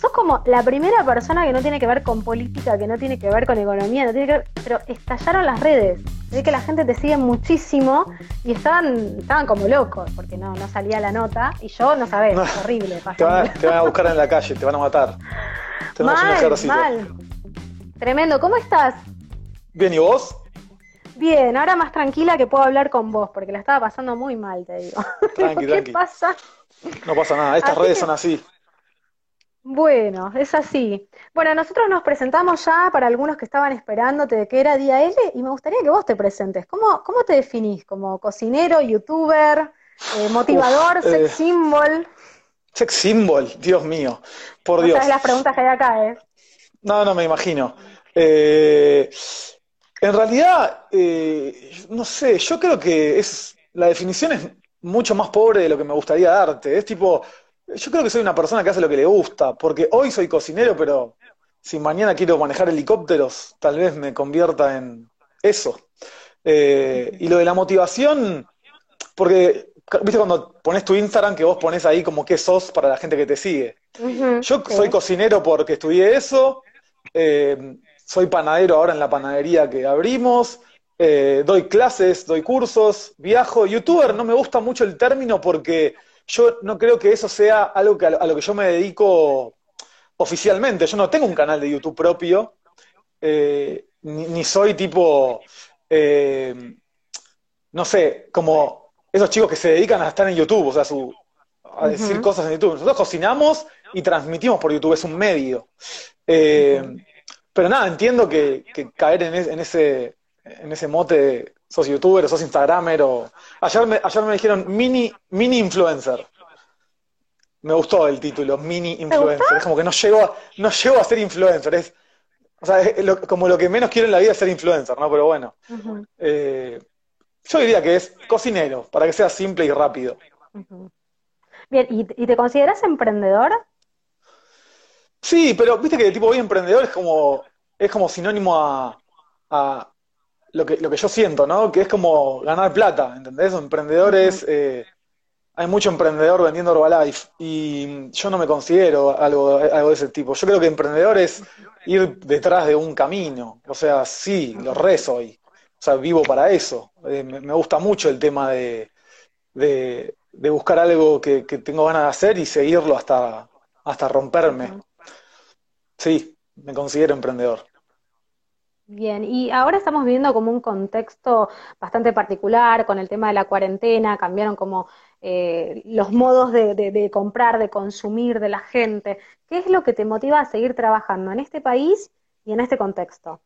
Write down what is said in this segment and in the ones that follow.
Sos como la primera persona que no tiene que ver con política, que no tiene que ver con economía, no tiene que ver, pero estallaron las redes. Ve que la gente te sigue muchísimo y estaban, estaban como locos, porque no, no salía la nota, y yo no sabés, No. horrible. Te van, a, te van a buscar en la calle, te van a matar. Mal, mal. Tremendo, ¿cómo estás? Bien, ¿y vos? Bien, ahora más tranquila que puedo hablar con vos, porque la estaba pasando muy mal, te digo. Tranqui, ¿Qué tranqui. pasa? No pasa nada, estas Así redes que- son así. Bueno, es así. Bueno, nosotros nos presentamos ya para algunos que estaban esperándote de que era día L y me gustaría que vos te presentes. ¿Cómo, cómo te definís? ¿Como cocinero, youtuber, eh, motivador, Uf, sex eh, symbol? Sex symbol, Dios mío. Por No Dios. sabes las preguntas que hay acá, ¿eh? No, no me imagino. Eh, en realidad, eh, no sé, yo creo que es la definición es mucho más pobre de lo que me gustaría darte. Es tipo, yo creo que soy una persona que hace lo que le gusta, porque hoy soy cocinero, pero si mañana quiero manejar helicópteros, tal vez me convierta en eso. Eh, y lo de la motivación, porque, viste cuando pones tu Instagram que vos pones ahí como qué sos para la gente que te sigue. Yo sí. soy cocinero porque estudié eso, eh, soy panadero ahora en la panadería que abrimos, eh, doy clases, doy cursos, viajo. Youtuber no me gusta mucho el término porque yo no creo que eso sea algo que a, lo, que yo me dedico oficialmente. Yo no tengo un canal de YouTube propio, eh, ni, ni soy tipo, eh, no sé, como esos chicos que se dedican a estar en YouTube, o sea, su, a decir cosas en YouTube. Nosotros cocinamos y transmitimos por YouTube, es un medio. Eh, pero nada, entiendo que, que caer en, es- en ese, en ese mote de sos youtuber o sos instagramer o... Ayer me, ayer me dijeron mini, mini influencer. Me gustó el título, mini influencer. Es como que no llego a, no llego a ser influencer. Es, o sea, es lo- como lo que menos quiero en la vida es ser influencer, ¿no? Pero bueno. Eh, yo diría que es cocinero, para que sea simple y rápido. Bien, ¿y, y te consideras emprendedor? Sí, pero viste que tipo hoy emprendedor es como, es como sinónimo a, a lo que, lo que yo siento, ¿no? Que es como ganar plata, ¿entendés? Emprendedores, eh, hay mucho emprendedor vendiendo Herbalife y yo no me considero algo, algo de ese tipo. Yo creo que emprendedor es ir detrás de un camino. O sea, sí, lo re soy. O sea, vivo para eso. Eh, me, me gusta mucho el tema de, de, de buscar algo que, que tengo ganas de hacer y seguirlo hasta, hasta romperme. Sí, me considero emprendedor. Bien, y ahora estamos viviendo como un contexto bastante particular con el tema de la cuarentena, cambiaron como eh, los modos de, de- de comprar, de consumir de la gente. ¿Qué es lo que te motiva a seguir trabajando en este país y en este contexto?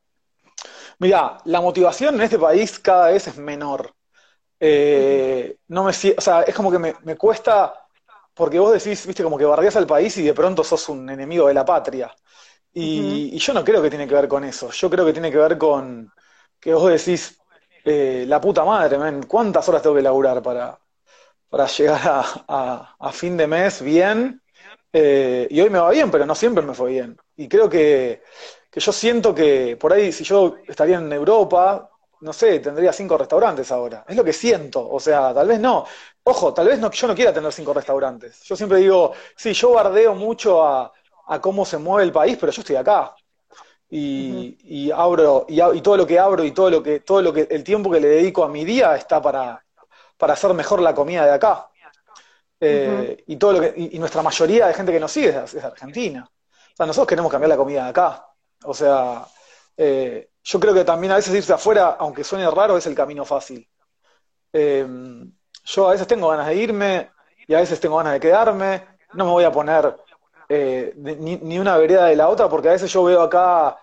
Mirá, la motivación en este país cada vez es menor. Eh, no me, o sea, es como que me, me cuesta, porque vos decís, viste, como que bardeás al país y de pronto sos un enemigo de la patria. Y, y yo no creo que tiene que ver con eso. Yo creo que tiene que ver con que vos decís, eh, la puta madre, ¿cuántas horas tengo que laburar para, para llegar a, a- a fin de mes bien? Eh, y hoy me va bien, pero no siempre me fue bien. Y creo que, que yo siento que por ahí, si yo estaría en Europa, no sé, tendría cinco restaurantes ahora. Es lo que siento. O sea, tal vez no. Ojo, tal vez no, yo no quiera tener cinco restaurantes. Yo siempre digo, sí, yo bardeo mucho a, a cómo se mueve el país, pero yo estoy acá. Y, y abro, y, todo lo que abro y todo lo que, todo lo que, el tiempo que le dedico a mi día está para, para hacer mejor la comida de acá. Eh, y todo lo que, y, y nuestra mayoría de gente que nos sigue es, Argentina. O sea, nosotros queremos cambiar la comida de acá. O sea, eh, yo creo que también a veces irse afuera, aunque suene raro, es el camino fácil. Eh, yo a veces tengo ganas de irme y a veces tengo ganas de quedarme. No me voy a poner eh, ni, una vereda de la otra porque a veces yo veo acá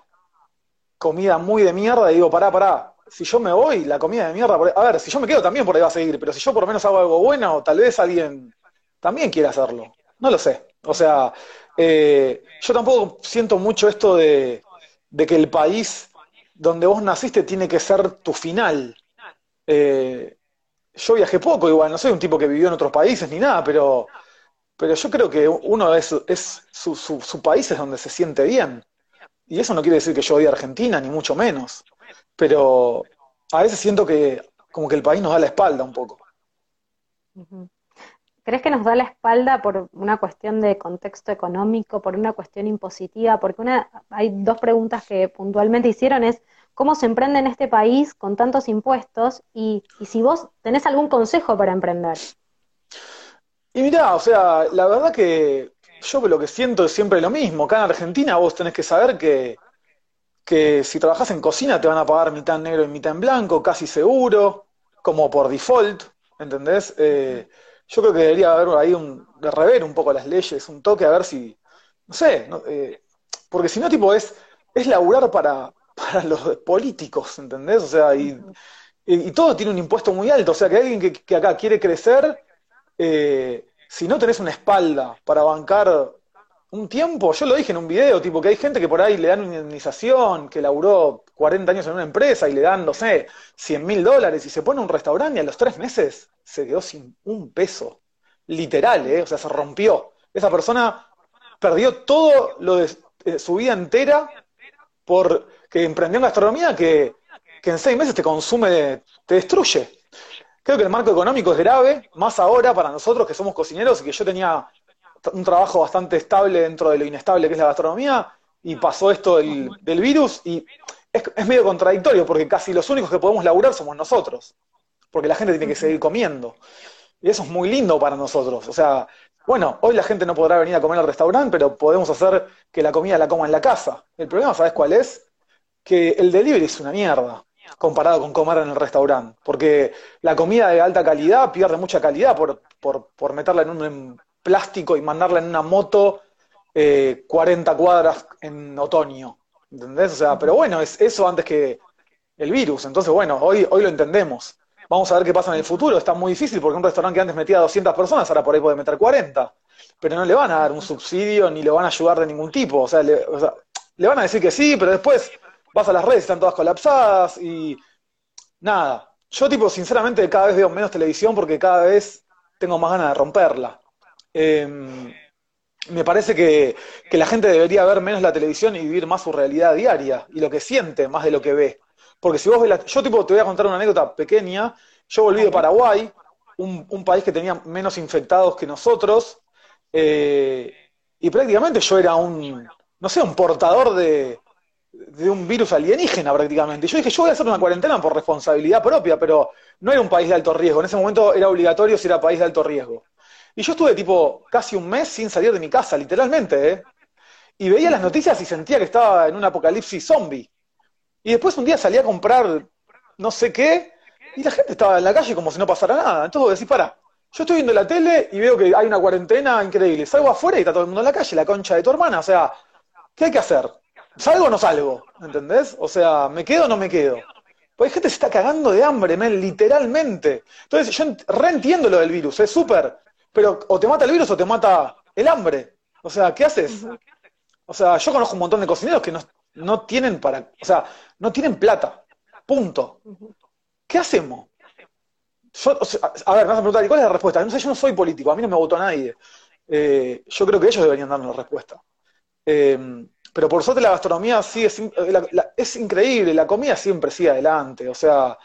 comida muy de mierda y digo, pará, pará. Si yo me voy, la comida de mierda, a ver, si yo me quedo también por ahí va a seguir, pero si yo por lo menos hago algo bueno, tal vez alguien también quiera hacerlo. No lo sé. O sea, eh, yo tampoco siento mucho esto de, de que el país donde vos naciste tiene que ser tu final. Eh, yo viajé poco igual, no soy un tipo que vivió en otros países ni nada, pero, pero yo creo que uno es, es su, país es donde se siente bien. Y eso no quiere decir que yo odie a Argentina, ni mucho menos. pero a veces siento que como que el país nos da la espalda un poco. ¿Crees que nos da la espalda por una cuestión de contexto económico, por una cuestión impositiva? Porque una, hay dos preguntas que puntualmente hicieron es cómo se emprende en este país con tantos impuestos y, y si vos tenés algún consejo para emprender. Y mirá, o sea, la verdad que yo lo que siento es siempre lo mismo. Acá en Argentina vos tenés que saber que, que si trabajas en cocina te van a pagar mitad en negro y mitad en blanco, casi seguro, como por default, ¿entendés? Eh, yo creo que debería haber ahí un, de rever un poco las leyes, un toque a ver si, no sé, eh, porque si no, tipo, es, es laburar para, para los políticos, ¿entendés? O sea, y, y, todo tiene un impuesto muy alto. O sea, que alguien que, acá quiere crecer, eh, si no tenés una espalda para bancar un tiempo, yo lo dije en un video, tipo, que hay gente que por ahí le dan una indemnización, que laburó 40 años en una empresa y le dan, no sé, 100 mil dólares y se pone un restaurante y a los tres meses se quedó sin un peso. Literal, ¿eh? O sea, se rompió. Esa persona perdió todo lo de eh, su vida entera por que emprendió en gastronomía que, en seis meses te consume, te destruye. Creo que el marco económico es grave, más ahora para nosotros que somos cocineros y que yo tenía un trabajo bastante estable dentro de lo inestable que es la gastronomía y pasó esto del, virus y es, es, medio contradictorio porque casi los únicos que podemos laburar somos nosotros, porque la gente tiene que seguir comiendo. Y eso es muy lindo para nosotros. O sea, bueno, hoy la gente no podrá venir a comer al restaurante, pero podemos hacer que la comida la coma en la casa. El problema, ¿sabes cuál es? Que el delivery es una mierda comparado con comer en el restaurante. Porque la comida de alta calidad pierde mucha calidad por, por, meterla en un plástico y mandarla en una moto 40 eh, cuadras en otoño. ¿Entendés? O sea, pero bueno, es eso antes que el virus. Entonces, bueno, hoy, hoy lo entendemos. Vamos a ver qué pasa en el futuro. Está muy difícil porque un restaurante que antes metía 200 personas ahora por ahí puede meter 40. Pero no le van a dar un subsidio ni le van a ayudar de ningún tipo. O sea, le, van a decir que sí, pero después vas a las redes, están todas colapsadas y nada. Yo, tipo, sinceramente, cada vez veo menos televisión porque cada vez tengo más ganas de romperla. Em, me parece que, que, la gente debería ver menos la televisión y vivir más su realidad diaria y lo que siente más de lo que ve. Porque si vos ves la... Yo tipo te voy a contar una anécdota pequeña. Yo volví de Paraguay, un, país que tenía menos infectados que nosotros, eh, y prácticamente yo era un, no sé, un portador de, de un virus alienígena prácticamente. Yo dije, yo voy a hacer una cuarentena por responsabilidad propia, pero no era un país de alto riesgo. En ese momento era obligatorio si era país de alto riesgo. Y yo estuve tipo casi un mes sin salir de mi casa, literalmente, ¿eh? Y veía las noticias y sentía que estaba en un apocalipsis zombie. Y después un día salí a comprar no sé qué, y la gente estaba en la calle como si no pasara nada. Entonces decís, para, yo estoy viendo la tele y veo que hay una cuarentena increíble. Salgo afuera y está todo el mundo en la calle, la concha de tu hermana. O sea, ¿qué hay que hacer? ¿Salgo o no salgo? ¿Entendés? O sea, ¿me quedo o no me quedo? Pues hay gente que se está cagando de hambre, men, literalmente. Entonces, yo reentiendo lo del virus, es súper. Pero o te mata el virus o te mata el hambre. O sea, ¿qué haces? O sea, yo conozco un montón de cocineros que no, no tienen para, o sea, no tienen plata. Punto. ¿Qué hacemos? a ver, me vas a preguntar, cuál es la respuesta? No sé, yo no soy político, a mí no me votó nadie. Eh, yo creo que ellos deberían darnos la respuesta. Eh, pero por suerte la gastronomía sigue, es increíble, la comida siempre sigue adelante. O sea,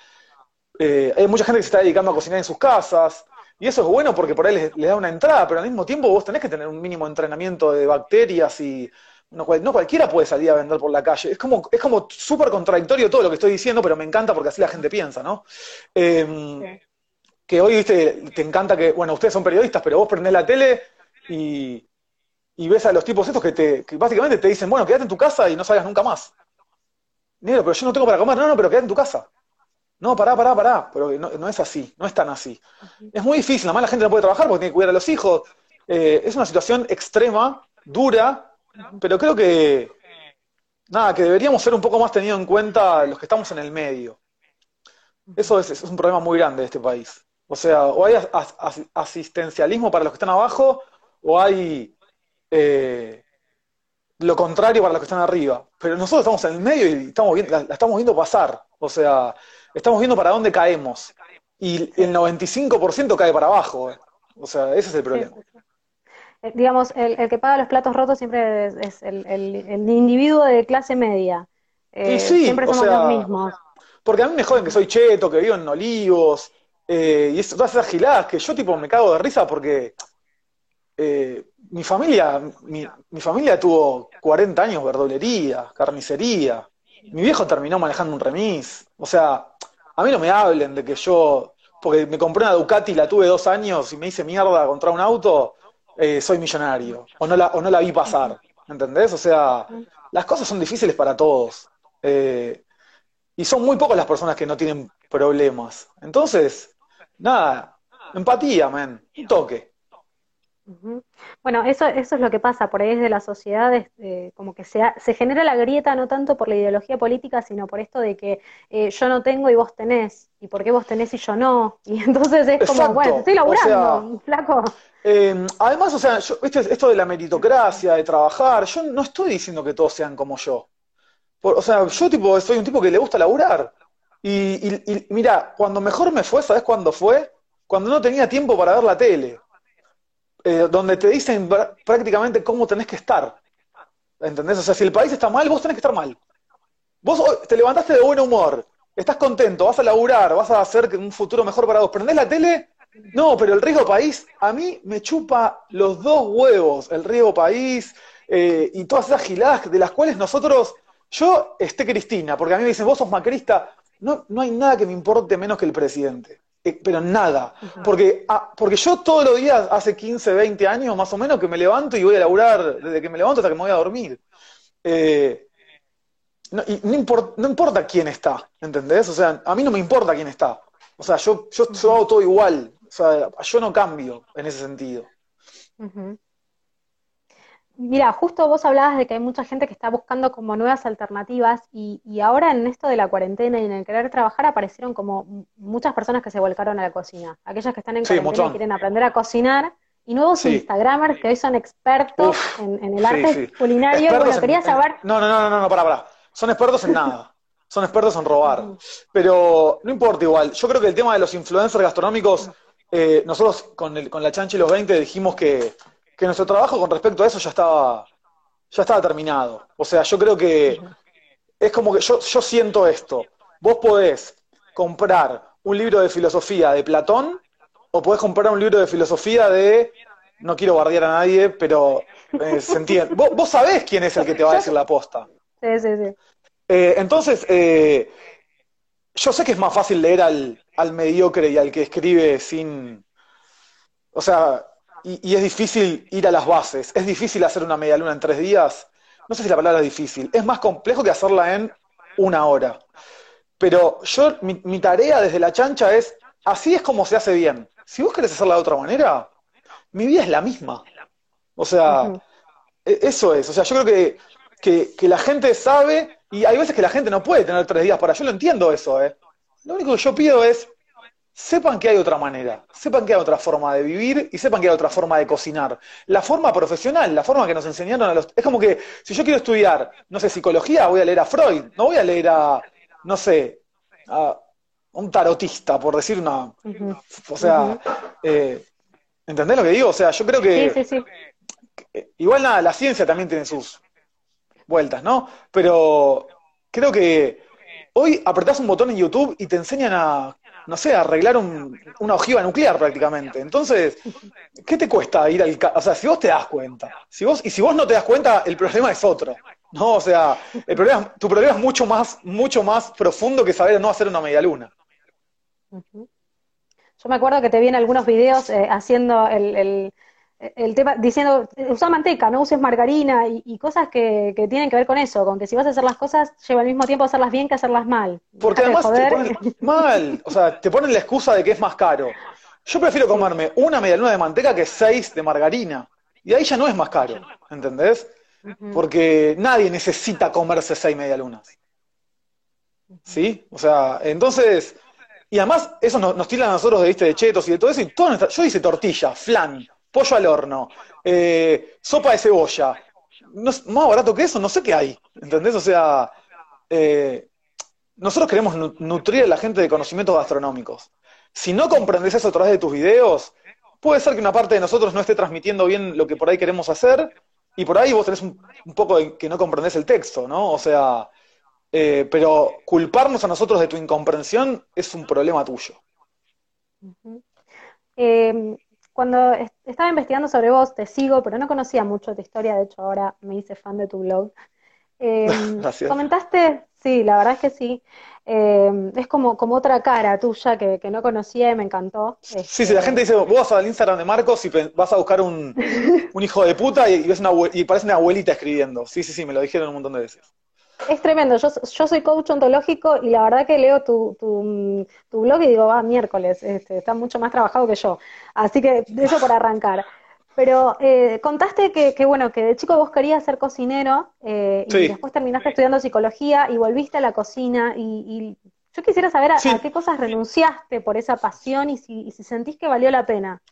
eh, hay mucha gente que se está dedicando a cocinar en sus casas, y eso es bueno porque por ahí les, les, da una entrada, pero al mismo tiempo vos tenés que tener un mínimo entrenamiento de bacterias y no, cualquiera puede salir a vender por la calle. Es como, es como súper contradictorio todo lo que estoy diciendo, pero me encanta porque así la gente piensa, ¿no? Em, que hoy, viste, te encanta que, bueno, ustedes son periodistas, pero vos prendés la tele y, ves a los tipos estos que, te, que básicamente te dicen, bueno, quédate en tu casa y no salgas nunca más. Negro, pero yo no tengo para comer. No, no, pero quédate en tu casa. No, pará, pará, pará. Pero no, es así, no es tan así. Es muy difícil, además la gente no puede trabajar porque tiene que cuidar a los hijos. Eh, es una situación extrema, dura, pero creo que, nada, que deberíamos ser un poco más tenido en cuenta los que estamos en el medio. Eso es, un problema muy grande de este país. O sea, o hay asistencialismo para los que están abajo, o hay eh, lo contrario para los que están arriba. Pero nosotros estamos en el medio y estamos viendo, la, estamos viendo pasar. O sea, estamos viendo para dónde caemos. Y el 95% cae para abajo. Eh. O sea, ese es el problema. Eh, digamos, el, que paga los platos rotos siempre es, el, individuo de clase media. Eh, siempre o somos sea, los mismos. porque a mí me joden que soy cheto, que vivo en Olivos, eh, y todas esas giladas que yo tipo me cago de risa porque eh, mi familia, mi, mi familia tuvo 40 años verdulería, carnicería. Mi viejo terminó manejando un remis. O sea, a mí no me hablen de que yo, porque me compré una Ducati, la tuve dos años y me hice mierda contra un auto, eh, soy millonario. O no, la, o no la vi pasar. ¿Entendés? O sea, las cosas son difíciles para todos. Eh, y son muy pocas las personas que no tienen problemas. Entonces, nada, empatía, man, un toque. Bueno, eso, eso es lo que pasa por ahí desde la sociedad, eh, como que se, ha- se genera la grieta no tanto por la ideología política, sino por esto de que eh, yo no tengo y vos tenés, y por qué vos tenés y yo no. Y entonces es como, bueno, estoy O sea, laburando, flaco. Eh, además, o sea, yo- ¿viste? esto de la meritocracia, de trabajar, yo no estoy diciendo que todos sean como yo. Por- o sea, yo tipo, soy un tipo que le gusta laburar. Y, y, y mira, cuando mejor me fue, ¿sabes cuándo fue? Cuando no tenía tiempo para ver la tele, eh, donde te dicen pr- prácticamente cómo tenés que estar. ¿Entendés? O sea, si el país está mal, vos tenés que estar mal. Vos hoy te levantaste de buen humor, estás contento, vas a laburar, vas a hacer un futuro mejor para vos. ¿Prendés la tele? No, pero el riesgo país, a mí me chupa los dos huevos, el riesgo país eh, y todas esas giladas de las cuales nosotros, yo esté Cristina, porque a mí me dicen, vos sos macrista, no, no hay nada que me importe menos que el presidente. Eh, pero nada, porque, ah, porque yo todos los días, hace 15, 20 años más o menos, que me levanto y voy a laburar desde que me levanto hasta que me voy a dormir. Eh, no, y no, impor- no importa quién está, ¿entendés? O sea, a mí no me importa quién está. O sea, yo, yo, yo hago todo igual. O sea, yo no cambio en ese sentido. Ujú. Mira, justo vos hablabas de que hay mucha gente que está buscando como nuevas alternativas y, y ahora en esto de la cuarentena y en el querer trabajar aparecieron como muchas personas que se volcaron a la cocina. Aquellas que están en Sí, cuarentena y quieren aprender a cocinar y nuevos Sí. Instagramers que hoy son expertos Uf, en, en el arte sí. culinario. Expertos Bueno, en, quería en- saber. No, no, no, no, no, no, pará, pará. Son expertos en nada. Son expertos en robar. Pero no importa igual. Yo creo que el tema de los influencers gastronómicos, eh, nosotros con, el, con la Chanchi y los 20 dijimos que, que nuestro trabajo con respecto a eso ya estaba, ya estaba terminado. O sea, yo creo que es como que yo, yo siento esto. Vos podés comprar un libro de filosofía de Platón o podés comprar un libro de filosofía de, no quiero bardear a nadie, pero eh, se entiende. Vos, vos sabés quién es el que te va a decir la posta. sí, sí, sí. Eh, entonces, eh, yo sé que es más fácil leer al, al mediocre y al que escribe sin... O sea, y, y es difícil ir a las bases. Es difícil hacer una media luna en tres días. No sé si la palabra es difícil. Es más complejo que hacerla en una hora. Pero yo, mi, mi tarea desde la chancha es, así es como se hace bien. Si vos querés hacerla de otra manera, mi vida es la misma. O sea, e- eso es. O sea, yo creo que, que, que la gente sabe, y hay veces que la gente no puede tener tres días para. Yo lo entiendo eso, ¿eh? Lo único que yo pido es, sepan que hay otra manera, sepan que hay otra forma de vivir y sepan que hay otra forma de cocinar. La forma profesional, la forma que nos enseñaron a los... Es como que si yo quiero estudiar, no sé, psicología, voy a leer a Freud, no voy a leer a, no sé, a un tarotista, por decir una... O sea, eh, ¿entendés lo que digo? O sea, yo creo Sí, que... sí, sí. eh, Igual nada, la ciencia también tiene sus vueltas, ¿no? Pero creo que hoy apretás un botón en YouTube y te enseñan a, no sé, arreglar un- una ojiva nuclear prácticamente. Entonces, ¿qué te cuesta ir al... O sea, si vos te das cuenta, si vos, y si vos no te das cuenta, el problema es otro. No, o sea, el problema, tu problema es mucho más, mucho más profundo que saber no hacer una media luna. Yo me acuerdo que te vi en algunos videos eh, haciendo el- el tema, diciendo, usa manteca, no uses margarina y, y cosas que, que tienen que ver con eso, con que si vas a hacer las cosas, lleva al mismo tiempo hacerlas bien que hacerlas mal. Porque Dejate además te ponen mal, o sea, te ponen la excusa de que es más caro. Yo prefiero comerme una media luna de manteca que seis de margarina. Y ahí ya no es más caro, ¿entendés? Porque nadie necesita comerse seis medialunas. ¿Sí? O sea, entonces. Y además, eso nos, nos tiran a nosotros de, ¿viste? de chetos y de todo eso. Y todo nuestra- yo hice tortilla, flan, pollo al horno, eh, sopa de cebolla. No más barato que eso, no sé qué hay. ¿Entendés? O sea, eh, nosotros queremos nu- nutrir a la gente de conocimientos gastronómicos. Si no comprendes eso a través de tus videos, puede ser que una parte de nosotros no esté transmitiendo bien lo que por ahí queremos hacer, y por ahí vos tenés un, un poco de que no comprendés el texto, ¿no? O sea, Eh, pero culparnos a nosotros de tu incomprensión es un problema tuyo. eh, cuando estaba investigando sobre vos, te sigo, pero no conocía mucho tu historia, de hecho ahora me hice fan de tu blog. Eh, comentaste, sí, la verdad es que sí. Eh, es como, como otra cara tuya que, que, no conocía y me encantó. Sí, sí, la este, gente dice, vos vas al Instagram de Marcos y vas a buscar un, un hijo de puta y, ves una, y parece una abuelita escribiendo. Sí, sí, sí, me lo dijeron un montón de veces. Es tremendo, yo, yo soy coach ontológico y la verdad que leo tu, tu, tu blog y digo, va, miércoles, este, está mucho más trabajado que yo. Así que eso por arrancar. Pero eh, contaste que, que, bueno, que de chico vos querías ser cocinero eh, y después terminaste estudiando psicología y volviste a la cocina y, y yo quisiera saber a, sí. a, qué cosas renunciaste por esa pasión y si, y si, sentís que valió la pena.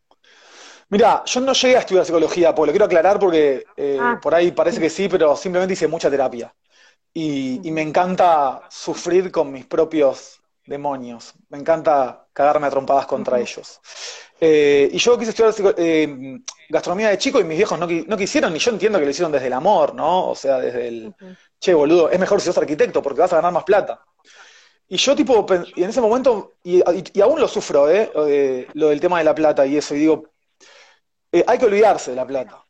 Mira, yo no llegué a estudiar psicología, pues lo quiero aclarar porque eh, ah. por ahí parece que sí, pero simplemente hice mucha terapia. Y, y, me encanta sufrir con mis propios demonios. Me encanta cagarme a trompadas contra uh -huh. ellos. Eh, y yo quise estudiar eh, gastronomía de chico y mis viejos no, no, quisieron, y yo entiendo que lo hicieron desde el amor, ¿no? O sea, desde el, uh -huh. che, boludo, es mejor si sos arquitecto porque vas a ganar más plata. Y yo, tipo, y en ese momento, y, y, y aún lo sufro, ¿eh? ¿eh? Lo del tema de la plata y eso, y digo, eh, hay que olvidarse de la plata.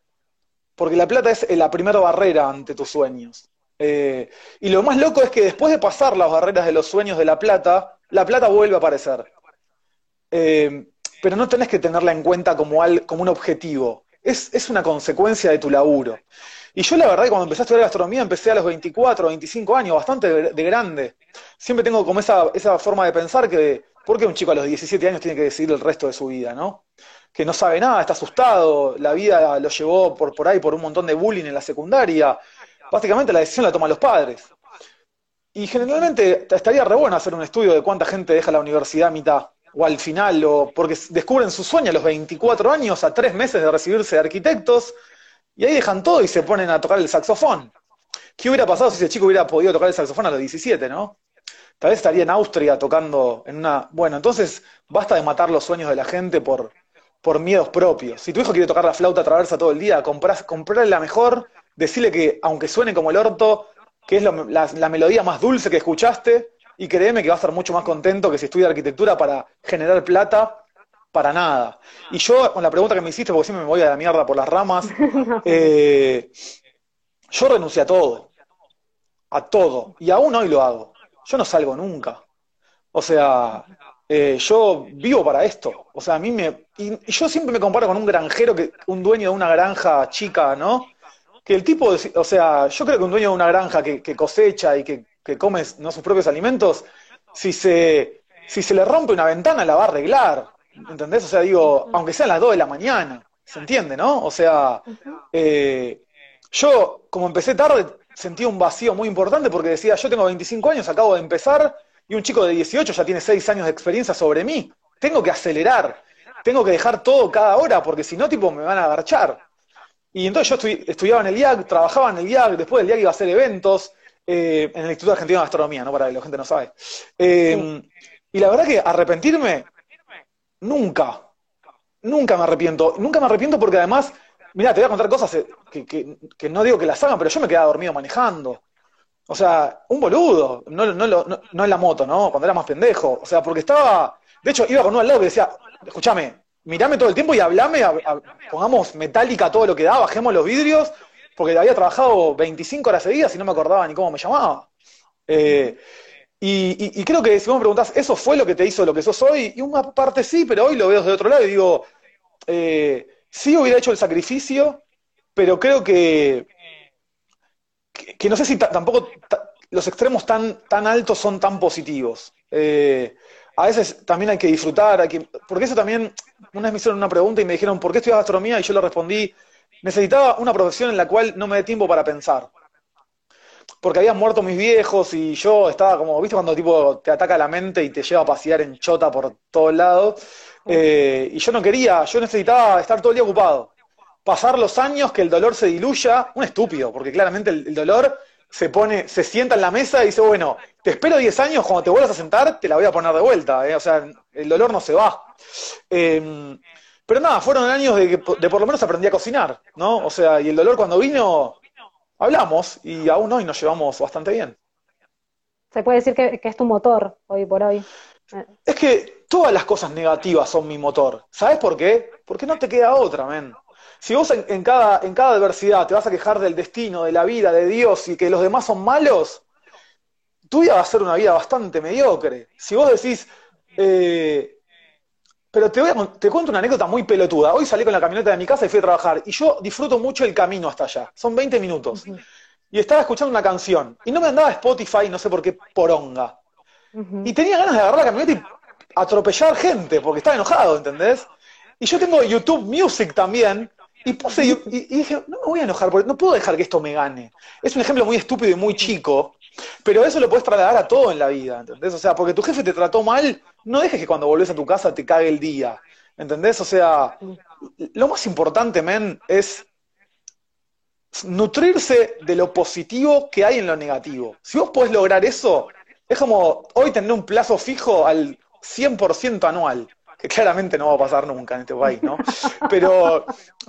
Porque la plata es la primera barrera ante tus sueños. Eh, y lo más loco es que después de pasar las barreras de los sueños de la plata, la plata vuelve a aparecer. Eh, pero no tenés que tenerla en cuenta como, como un objetivo. Es, es, una consecuencia de tu laburo. Y yo la verdad que cuando empecé a estudiar gastronomía empecé a los 24, 25 años, bastante de, de grande. Siempre tengo como esa, esa forma de pensar que, ¿por qué un chico a los 17 años tiene que decidir el resto de su vida, no? Que no sabe nada, está asustado, la vida lo llevó por, por ahí por un montón de bullying en la secundaria. Básicamente la decisión la toman los padres. Y generalmente estaría re bueno hacer un estudio de cuánta gente deja la universidad a mitad o al final, o porque descubren su sueño a los 24 años, a tres meses de recibirse de arquitectos, y ahí dejan todo y se ponen a tocar el saxofón. ¿Qué hubiera pasado si ese chico hubiera podido tocar el saxofón a los 17, no? Tal vez estaría en Austria tocando en una... Bueno, entonces basta de matar los sueños de la gente por, por miedos propios. Si tu hijo quiere tocar la flauta traversa todo el día, comprás, comprarle la mejor, decirle que, aunque suene como el orto, que es lo, la, la melodía más dulce que escuchaste, y créeme que va a estar mucho más contento que si estudia arquitectura para generar plata, para nada. Y yo, con la pregunta que me hiciste, porque siempre me voy a la mierda por las ramas, eh, yo renuncié a todo, a todo, y aún hoy lo hago. Yo no salgo nunca. O sea, eh, yo vivo para esto. O sea, a mí me... Y, y, yo siempre me comparo con un granjero, que un dueño de una granja chica, ¿no? Que el tipo, o sea, yo creo que un dueño de una granja que, que cosecha y que que come ¿no? sus propios alimentos, si se, si se le rompe una ventana la va a arreglar, ¿entendés? O sea, digo, aunque sean las 2 de la mañana, ¿se entiende, no? O sea, eh, yo como empecé tarde sentí un vacío muy importante porque decía, yo tengo 25 años, acabo de empezar, y un chico de 18 ya tiene 6 años de experiencia sobre mí, tengo que acelerar, tengo que dejar todo cada hora, porque si no, tipo, me van a agarchar. Y entonces yo estu estudiaba en el IAC, trabajaba en el IAC, después del IAC iba a hacer eventos, eh, en el Instituto Argentino de Gastronomía, ¿no? Para que la gente no sabe. Sí. Y la verdad que arrepentirme, nunca, nunca me arrepiento. Nunca me arrepiento porque además, mira, te voy a contar cosas eh, que, que, que, no digo que las hagan, pero yo me quedaba dormido manejando. O sea, un boludo, no, no, no, no en la moto, ¿no? Cuando era más pendejo. O sea, porque estaba, de hecho, iba con uno al lado que decía, escúchame, mirame todo el tiempo y hablame, pongamos metálica todo lo que da, bajemos los vidrios porque había trabajado 25 horas seguidas y no me acordaba ni cómo me llamaba. Eh, y, creo que si vos me preguntás, ¿eso fue lo que te hizo lo que sos hoy? Y una parte sí, pero hoy lo veo desde otro lado y digo, eh, sí hubiera hecho el sacrificio, pero creo que, que, que no sé si tampoco los extremos tan, tan altos son tan positivos. Eh, a veces también hay que disfrutar, hay que, porque eso también, una vez me hicieron una pregunta y me dijeron, ¿por qué estudias gastronomía? Y yo le respondí, necesitaba una profesión en la cual no me dé tiempo para pensar. Porque habían muerto mis viejos y yo estaba como, ¿viste cuando tipo te ataca la mente y te lleva a pasear en chota por todos lados? Eh, y yo no quería, yo necesitaba estar todo el día ocupado. Pasar los años, que el dolor se diluya, un estúpido, porque claramente el, el dolor se pone, se sienta en la mesa y dice, bueno, te espero 10 años, cuando te vuelvas a sentar, te la voy a poner de vuelta. ¿eh? O sea, el dolor no se va. Eh, pero nada, fueron años de que de por lo menos aprendí a cocinar, ¿no? O sea, y el dolor cuando vino, hablamos y aún hoy nos llevamos bastante bien. se puede decir que, es tu motor hoy por hoy. Es que todas las cosas negativas son mi motor. ¿Sabes por qué? Porque no te queda otra, men. Si vos en, cada, en cada adversidad te vas a quejar del destino, de la vida, de Dios y que los demás son malos, tu vida va a ser una vida bastante mediocre. Si vos decís, eh, pero te, voy a, te cuento una anécdota muy pelotuda. Hoy salí con la camioneta de mi casa y fui a trabajar. Y yo disfruto mucho el camino hasta allá. Son 20 minutos. Y estaba escuchando una canción. Y no me andaba Spotify, no sé por qué, poronga. Y tenía ganas de agarrar la camioneta y atropellar gente, porque estaba enojado, ¿entendés? Y yo tengo YouTube Music también. Y puse y, dije, no me voy a enojar, porque no puedo dejar que esto me gane. Es un ejemplo muy estúpido y muy chico, pero eso lo puedes trasladar a todo en la vida, ¿entendés? O sea, porque tu jefe te trató mal, no dejes que cuando volvés a tu casa te cague el día, ¿entendés? O sea, lo más importante, men, es nutrirse de lo positivo que hay en lo negativo. Si vos podés lograr eso, es como hoy tener un plazo fijo al 100% anual, que claramente no va a pasar nunca en este país, ¿no? Pero,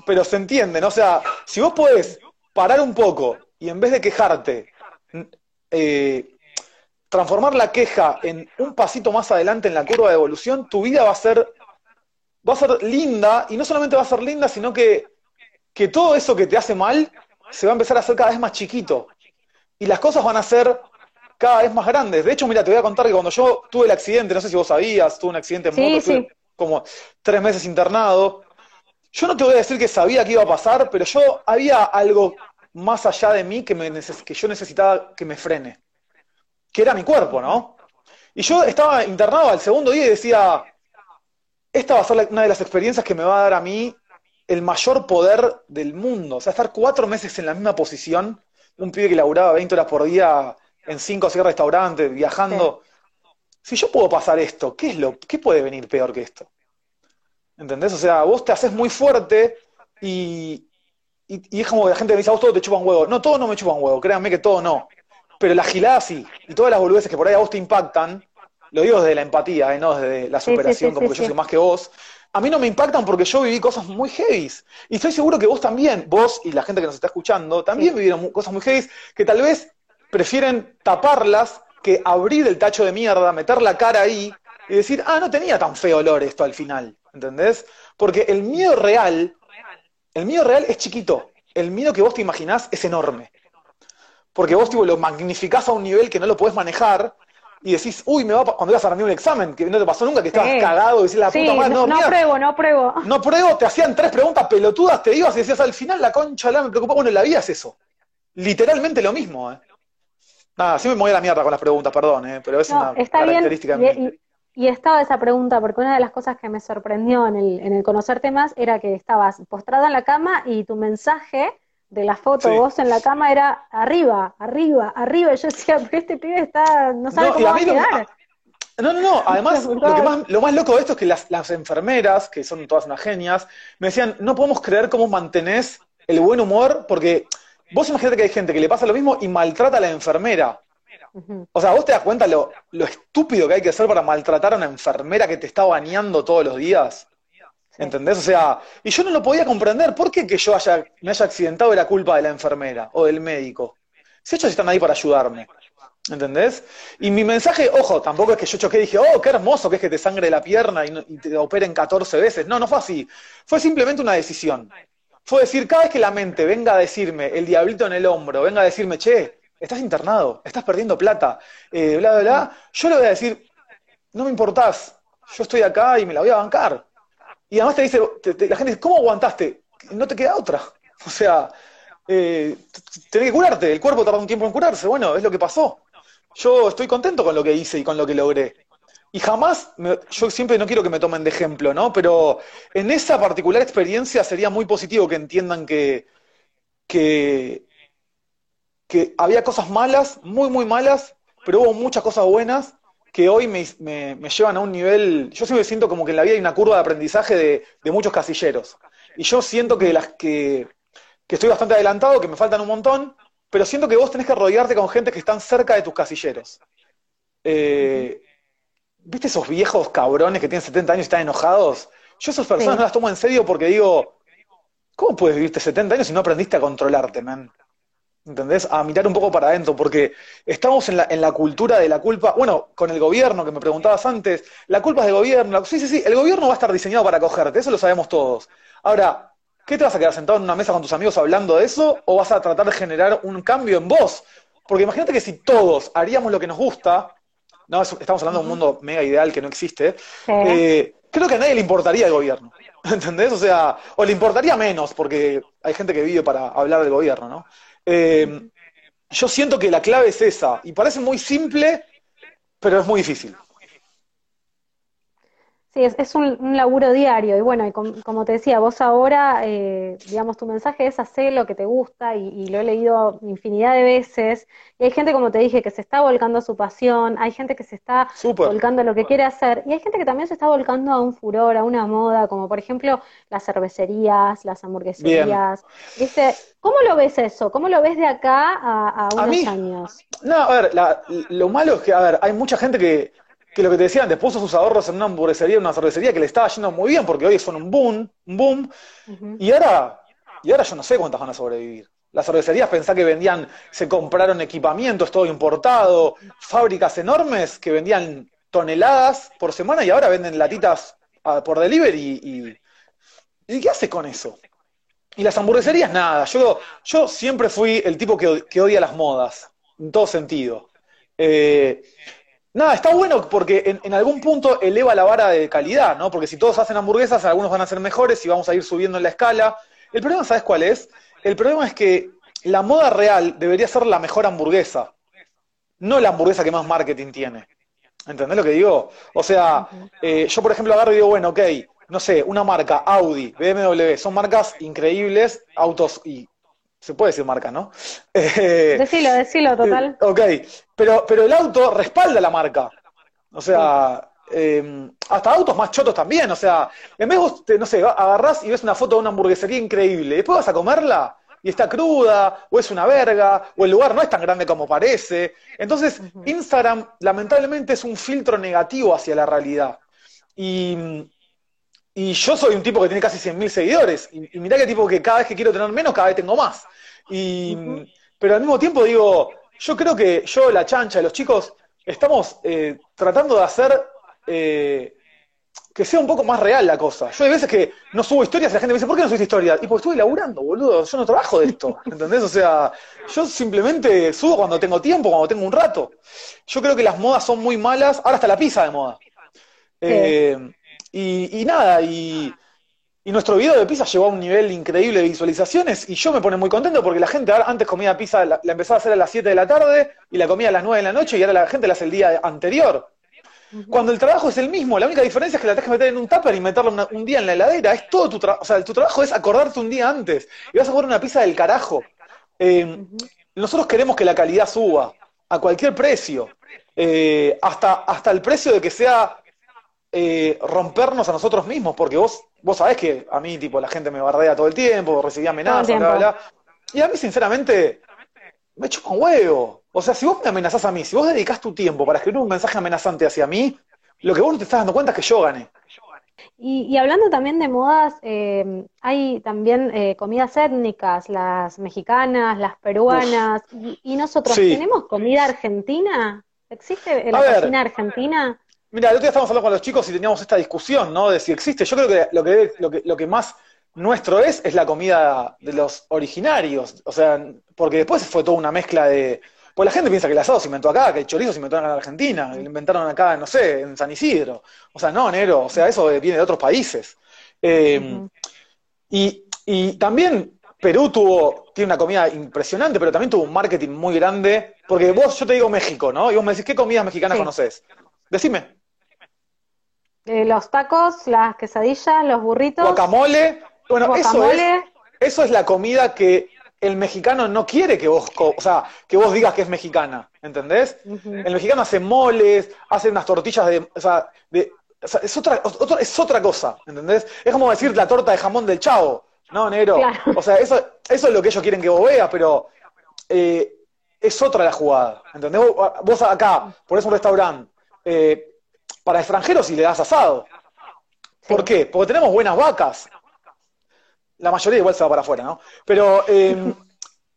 pero se entiende, ¿no? O sea, si vos podés parar un poco y en vez de quejarte, eh, transformar la queja en un pasito más adelante en la curva de evolución, tu vida va a ser, va a ser linda, y no solamente va a ser linda, sino que, que todo eso que te hace mal se va a empezar a hacer cada vez más chiquito. Y las cosas van a ser cada vez más grandes. De hecho, mira, te voy a contar que cuando yo tuve el accidente, no sé si vos sabías, tuve un accidente en moto, como tres meses internado. Yo no te voy a decir que sabía que iba a pasar, pero yo había algo más allá de mí que, me que yo necesitaba que me frene, que era mi cuerpo, ¿no? Y yo estaba internado al segundo día y decía, esta va a ser una de las experiencias que me va a dar a mí el mayor poder del mundo. O sea, estar cuatro meses en la misma posición, un pibe que laburaba 20 horas por día en cinco o seis restaurantes, viajando. Si yo puedo pasar esto, ¿qué es lo, qué puede venir peor que esto? ¿Entendés? O sea, vos te haces muy fuerte y, y, es como que la gente me dice, a vos todo te chupa un huevo. No, todo no me chupa un huevo, créanme que todo no. Pero la gilada sí, y todas las boludeces que por ahí a vos te impactan, lo digo desde la empatía, ¿eh? no desde la superación, como que yo soy más que vos, a mí no me impactan porque yo viví cosas muy heavies. Y estoy seguro que vos también, vos y la gente que nos está escuchando, también vivieron cosas muy heavies que tal vez prefieren taparlas que abrir el tacho de mierda, meter la cara ahí y decir, ah, no tenía tan feo olor esto al final. ¿Entendés? Porque el miedo real el miedo real es chiquito. El miedo que vos te imaginás es enorme. Porque vos tipo, lo magnificás a un nivel que no lo podés manejar y decís, uy, me va cuando ibas a rendir un examen, que no te pasó nunca, que estabas cagado y decís la puta madre, no, no, no pruebo, no pruebo. No pruebo, te hacían tres preguntas pelotudas, te ibas y decías, al final la concha la me preocupa. Bueno, la vida es eso. Literalmente lo mismo, ¿eh? Nada, siempre me voy a la mierda con las preguntas, perdón, ¿eh? pero es una característica bien. Y estaba esa pregunta, porque una de las cosas que me sorprendió en el, en el conocerte más era que estabas postrada en la cama y tu mensaje de la foto vos en la cama era arriba, arriba, arriba. Y yo decía, pero este pibe está, no sabe cómo va a quedar. No, no, no. Además, lo, más, lo más loco de esto es que las, las enfermeras, que son todas unas genias, me decían, no podemos creer cómo mantenés el buen humor, porque vos imaginate que hay gente que le pasa lo mismo y maltrata a la enfermera. O sea, vos te das cuenta lo, estúpido que hay que ser para maltratar a una enfermera que te está bañando todos los días. ¿Entendés? O sea, y yo no lo podía comprender. ¿Por qué que yo haya, me haya accidentado era culpa de la enfermera o del médico? Si ellos están ahí para ayudarme. ¿Entendés? Y mi mensaje, ojo, tampoco es que yo choqué y dije, oh, qué hermoso que es que te sangre la pierna y, y te operen 14 veces. No, no fue así. Fue simplemente una decisión. Fue decir, cada vez que la mente venga a decirme, el diablito en el hombro, venga a decirme, che, estás internado, estás perdiendo plata, eh, bla, bla, bla, yo le voy a decir, no me importás, yo estoy acá y me la voy a bancar. Y además te dice, la gente dice, ¿cómo aguantaste? No te queda otra. O sea, eh, tenés que curarte, el cuerpo tarda un tiempo en curarse, bueno, es lo que pasó. Yo estoy contento con lo que hice y con lo que logré. Y jamás, yo siempre no quiero que me tomen de ejemplo, ¿no? Pero en esa particular experiencia sería muy positivo que entiendan que, que que había cosas malas, muy, muy malas, pero hubo muchas cosas buenas que hoy me, llevan a un nivel, yo siempre siento como que en la vida hay una curva de aprendizaje de, muchos casilleros. Y yo siento que, las, que, estoy bastante adelantado, que me faltan un montón, pero siento que vos tenés que rodearte con gente que están cerca de tus casilleros. Eh, ¿Viste esos viejos cabrones que tienen 70 años y están enojados? Yo esas personas no las tomo en serio porque digo, ¿cómo puedes vivirte 70 años si no aprendiste a controlarte, man? ¿entendés? A mirar un poco para adentro, porque estamos en la, en la cultura de la culpa, bueno, con el gobierno que me preguntabas antes, la culpa es del gobierno, sí, sí, sí, el gobierno va a estar diseñado para cogerte, eso lo sabemos todos. Ahora, ¿qué te vas a quedar sentado en una mesa con tus amigos hablando de eso o vas a tratar de generar un cambio en vos? Porque imagínate que si todos haríamos lo que nos gusta, no, estamos hablando de un mundo mega ideal que no existe, eh, creo que a nadie le importaría el gobierno. ¿Entendés? O sea, o le importaría menos, porque hay gente que vive para hablar del gobierno, ¿no? Eh, yo siento que la clave es esa, y parece muy simple, pero es muy difícil. Sí, es, un, laburo diario. Y bueno, y como te decía, vos ahora, eh, digamos, tu mensaje es hacer lo que te gusta y, lo he leído infinidad de veces. Y hay gente, como te dije, que se está volcando a su pasión, hay gente que se está volcando a lo que quiere hacer, y hay gente que también se está volcando a un furor, a una moda, como por ejemplo las cervecerías, las hamburgueserías. ¿Cómo lo ves eso? ¿Cómo lo ves de acá a, unos años? No, a ver, lo malo es que, a ver, hay mucha gente que que lo que te decían, antes, puso sus ahorros en una hamburguesería, en una cervecería que le estaba yendo muy bien, porque hoy son un boom, un boom, y ahora, y ahora yo no sé cuántas van a sobrevivir. Las cervecerías pensá que vendían, se compraron equipamientos, todo importado, fábricas enormes que vendían toneladas por semana y ahora venden latitas ah, por delivery y, y, qué hace con eso? Y las hamburgueserías nada, yo, yo siempre fui el tipo que, que odia las modas, en todo sentido. Eh, Nada, está bueno porque en, algún punto eleva la vara de calidad, ¿no? Porque si todos hacen hamburguesas, algunos van a ser mejores y vamos a ir subiendo en la escala. El problema, ¿sabes cuál es? El problema es que la moda real debería ser la mejor hamburguesa, no la hamburguesa que más marketing tiene. ¿Entendés lo que digo? O sea, eh, yo por ejemplo agarro y digo, bueno, ok, no sé, una marca, Audi, BMW, son marcas increíbles, autos y se puede decir marca, ¿no? Eh, decilo, decilo, total. ok, pero, pero el auto respalda la marca. O sea, em, hasta autos más chotos también. O sea, en vez de, no sé, agarrás y ves una foto de una hamburguesería increíble, después vas a comerla y está cruda, o es una verga, o el lugar no es tan grande como parece. Entonces, Instagram lamentablemente es un filtro negativo hacia la realidad. Y, y yo soy un tipo que tiene casi 100.000 seguidores. Y, y mirá que tipo que cada vez que quiero tener menos, cada vez tengo más. Y, Pero al mismo tiempo digo, yo creo que yo, la chancha, los chicos, estamos eh, tratando de hacer eh, que sea un poco más real la cosa. Yo hay veces que no subo historias y la gente me dice, ¿por qué no subís historias? Y porque estoy laburando, boludo, yo no trabajo de esto, ¿entendés? O sea, yo simplemente subo cuando tengo tiempo, cuando tengo un rato. Yo creo que las modas son muy malas, ahora está la pizza de moda. Eh, y, nada, y, nuestro video de pizza llegó a un nivel increíble de visualizaciones y yo me pone muy contento porque la gente antes comía pizza, la, empezaba a hacer a las 7 de la tarde y la comía a las 9 de la noche y ahora la gente la hace el día anterior. Cuando el trabajo es el mismo, la única diferencia es que la tenés que meter en un tupper y meterla un día en la heladera. Es todo tu trabajo. O sea, tu trabajo es acordarte un día antes. Y vas a comer una pizza del carajo. Eh, nosotros queremos que la calidad suba a cualquier precio. Eh, hasta, hasta el precio de que sea eh, rompernos a nosotros mismos, porque vos, vos sabés que a mí, tipo, la gente me bardea todo el tiempo, recibía amenazas, bla, bla, Y a mí, sinceramente, me chupa un huevo. O sea, si vos me amenazás a mí, si vos dedicás tu tiempo para escribir un mensaje amenazante hacia mí, lo que vos no te estás dando cuenta es que yo gané. Y, hablando también de modas, eh, hay también eh, comidas étnicas, las mexicanas, las peruanas, y, nosotros tenemos comida argentina. ¿Existe la cocina argentina? Mira, el otro día estábamos hablando con los chicos y teníamos esta discusión, ¿no? De si existe. Yo creo que lo que, lo que, lo que más nuestro es, es la comida de los originarios. O sea, porque después fue toda una mezcla de. Pues la gente piensa que el asado se inventó acá, que el chorizo se inventó en Argentina, lo inventaron acá, no sé, en San Isidro. O sea, no, negro, o sea, eso viene de otros países. Eh, y, y también Perú tuvo, tiene una comida impresionante, pero también tuvo un marketing muy grande. Porque vos, yo te digo México, ¿no? Y vos me decís, ¿qué comidas mexicanas conoces? Decime. Eh, los tacos, las quesadillas, los burritos. Guacamole. Bueno, Eso, es, eso es la comida que el mexicano no quiere que vos, o sea, que vos digas que es mexicana, ¿entendés? El mexicano hace moles, hace unas tortillas de, o sea, de, es otra, es otra cosa, ¿entendés? Es como decir la torta de jamón del chavo, ¿no, negro? O sea, eso, eso es lo que ellos quieren que vos veas, pero eh, es otra la jugada, ¿entendés? Vos, acá pones un restaurante eh, para extranjeros y le das asado. ¿Por qué? Porque tenemos buenas vacas. La mayoría igual se va para afuera, ¿no? Pero, em,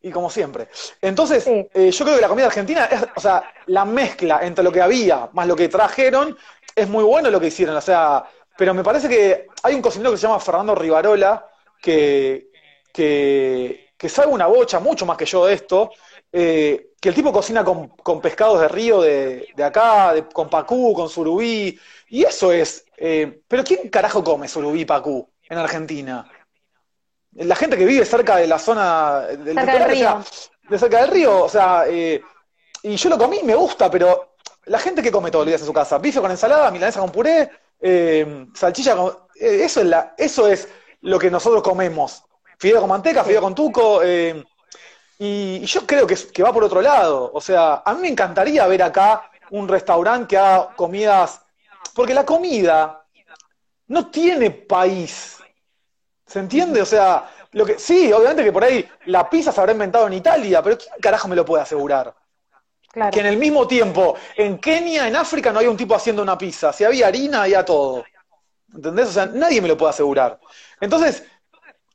y como siempre. Entonces, eh, yo creo que la comida argentina es, o sea, la mezcla entre lo que había más lo que trajeron, es muy bueno lo que hicieron, o sea, pero me parece que hay un cocinero que se llama Fernando Rivarola, que, que, que sabe una bocha, mucho más que yo de esto, eh, que el tipo cocina con, pescados de río de, acá, con pacú, con surubí, y eso es. Eh, pero ¿quién carajo come surubí y pacú en Argentina? la gente que vive cerca de la zona del, cerca del río. de cerca del río, o sea, eh, y yo lo comí, me gusta, pero la gente que come todos los días en su casa, bife con ensalada, milanesa con puré, eh, salchicha con, eh, eso es la, eso es lo que nosotros comemos, fideo con manteca, fideo con tuco, y, yo creo que, que va por otro lado, o sea, a mí me encantaría ver acá un restaurante que haga comidas, porque la comida no tiene país, ¿Se entiende? O sea, lo que sí, obviamente que por ahí la pizza se habrá inventado en Italia, pero ¿quién carajo me lo puede asegurar? Que en el mismo tiempo, en Kenia, en África, no hay un tipo haciendo una pizza. Si había harina, había todo. ¿Entendés? O sea, nadie me lo puede asegurar. Entonces,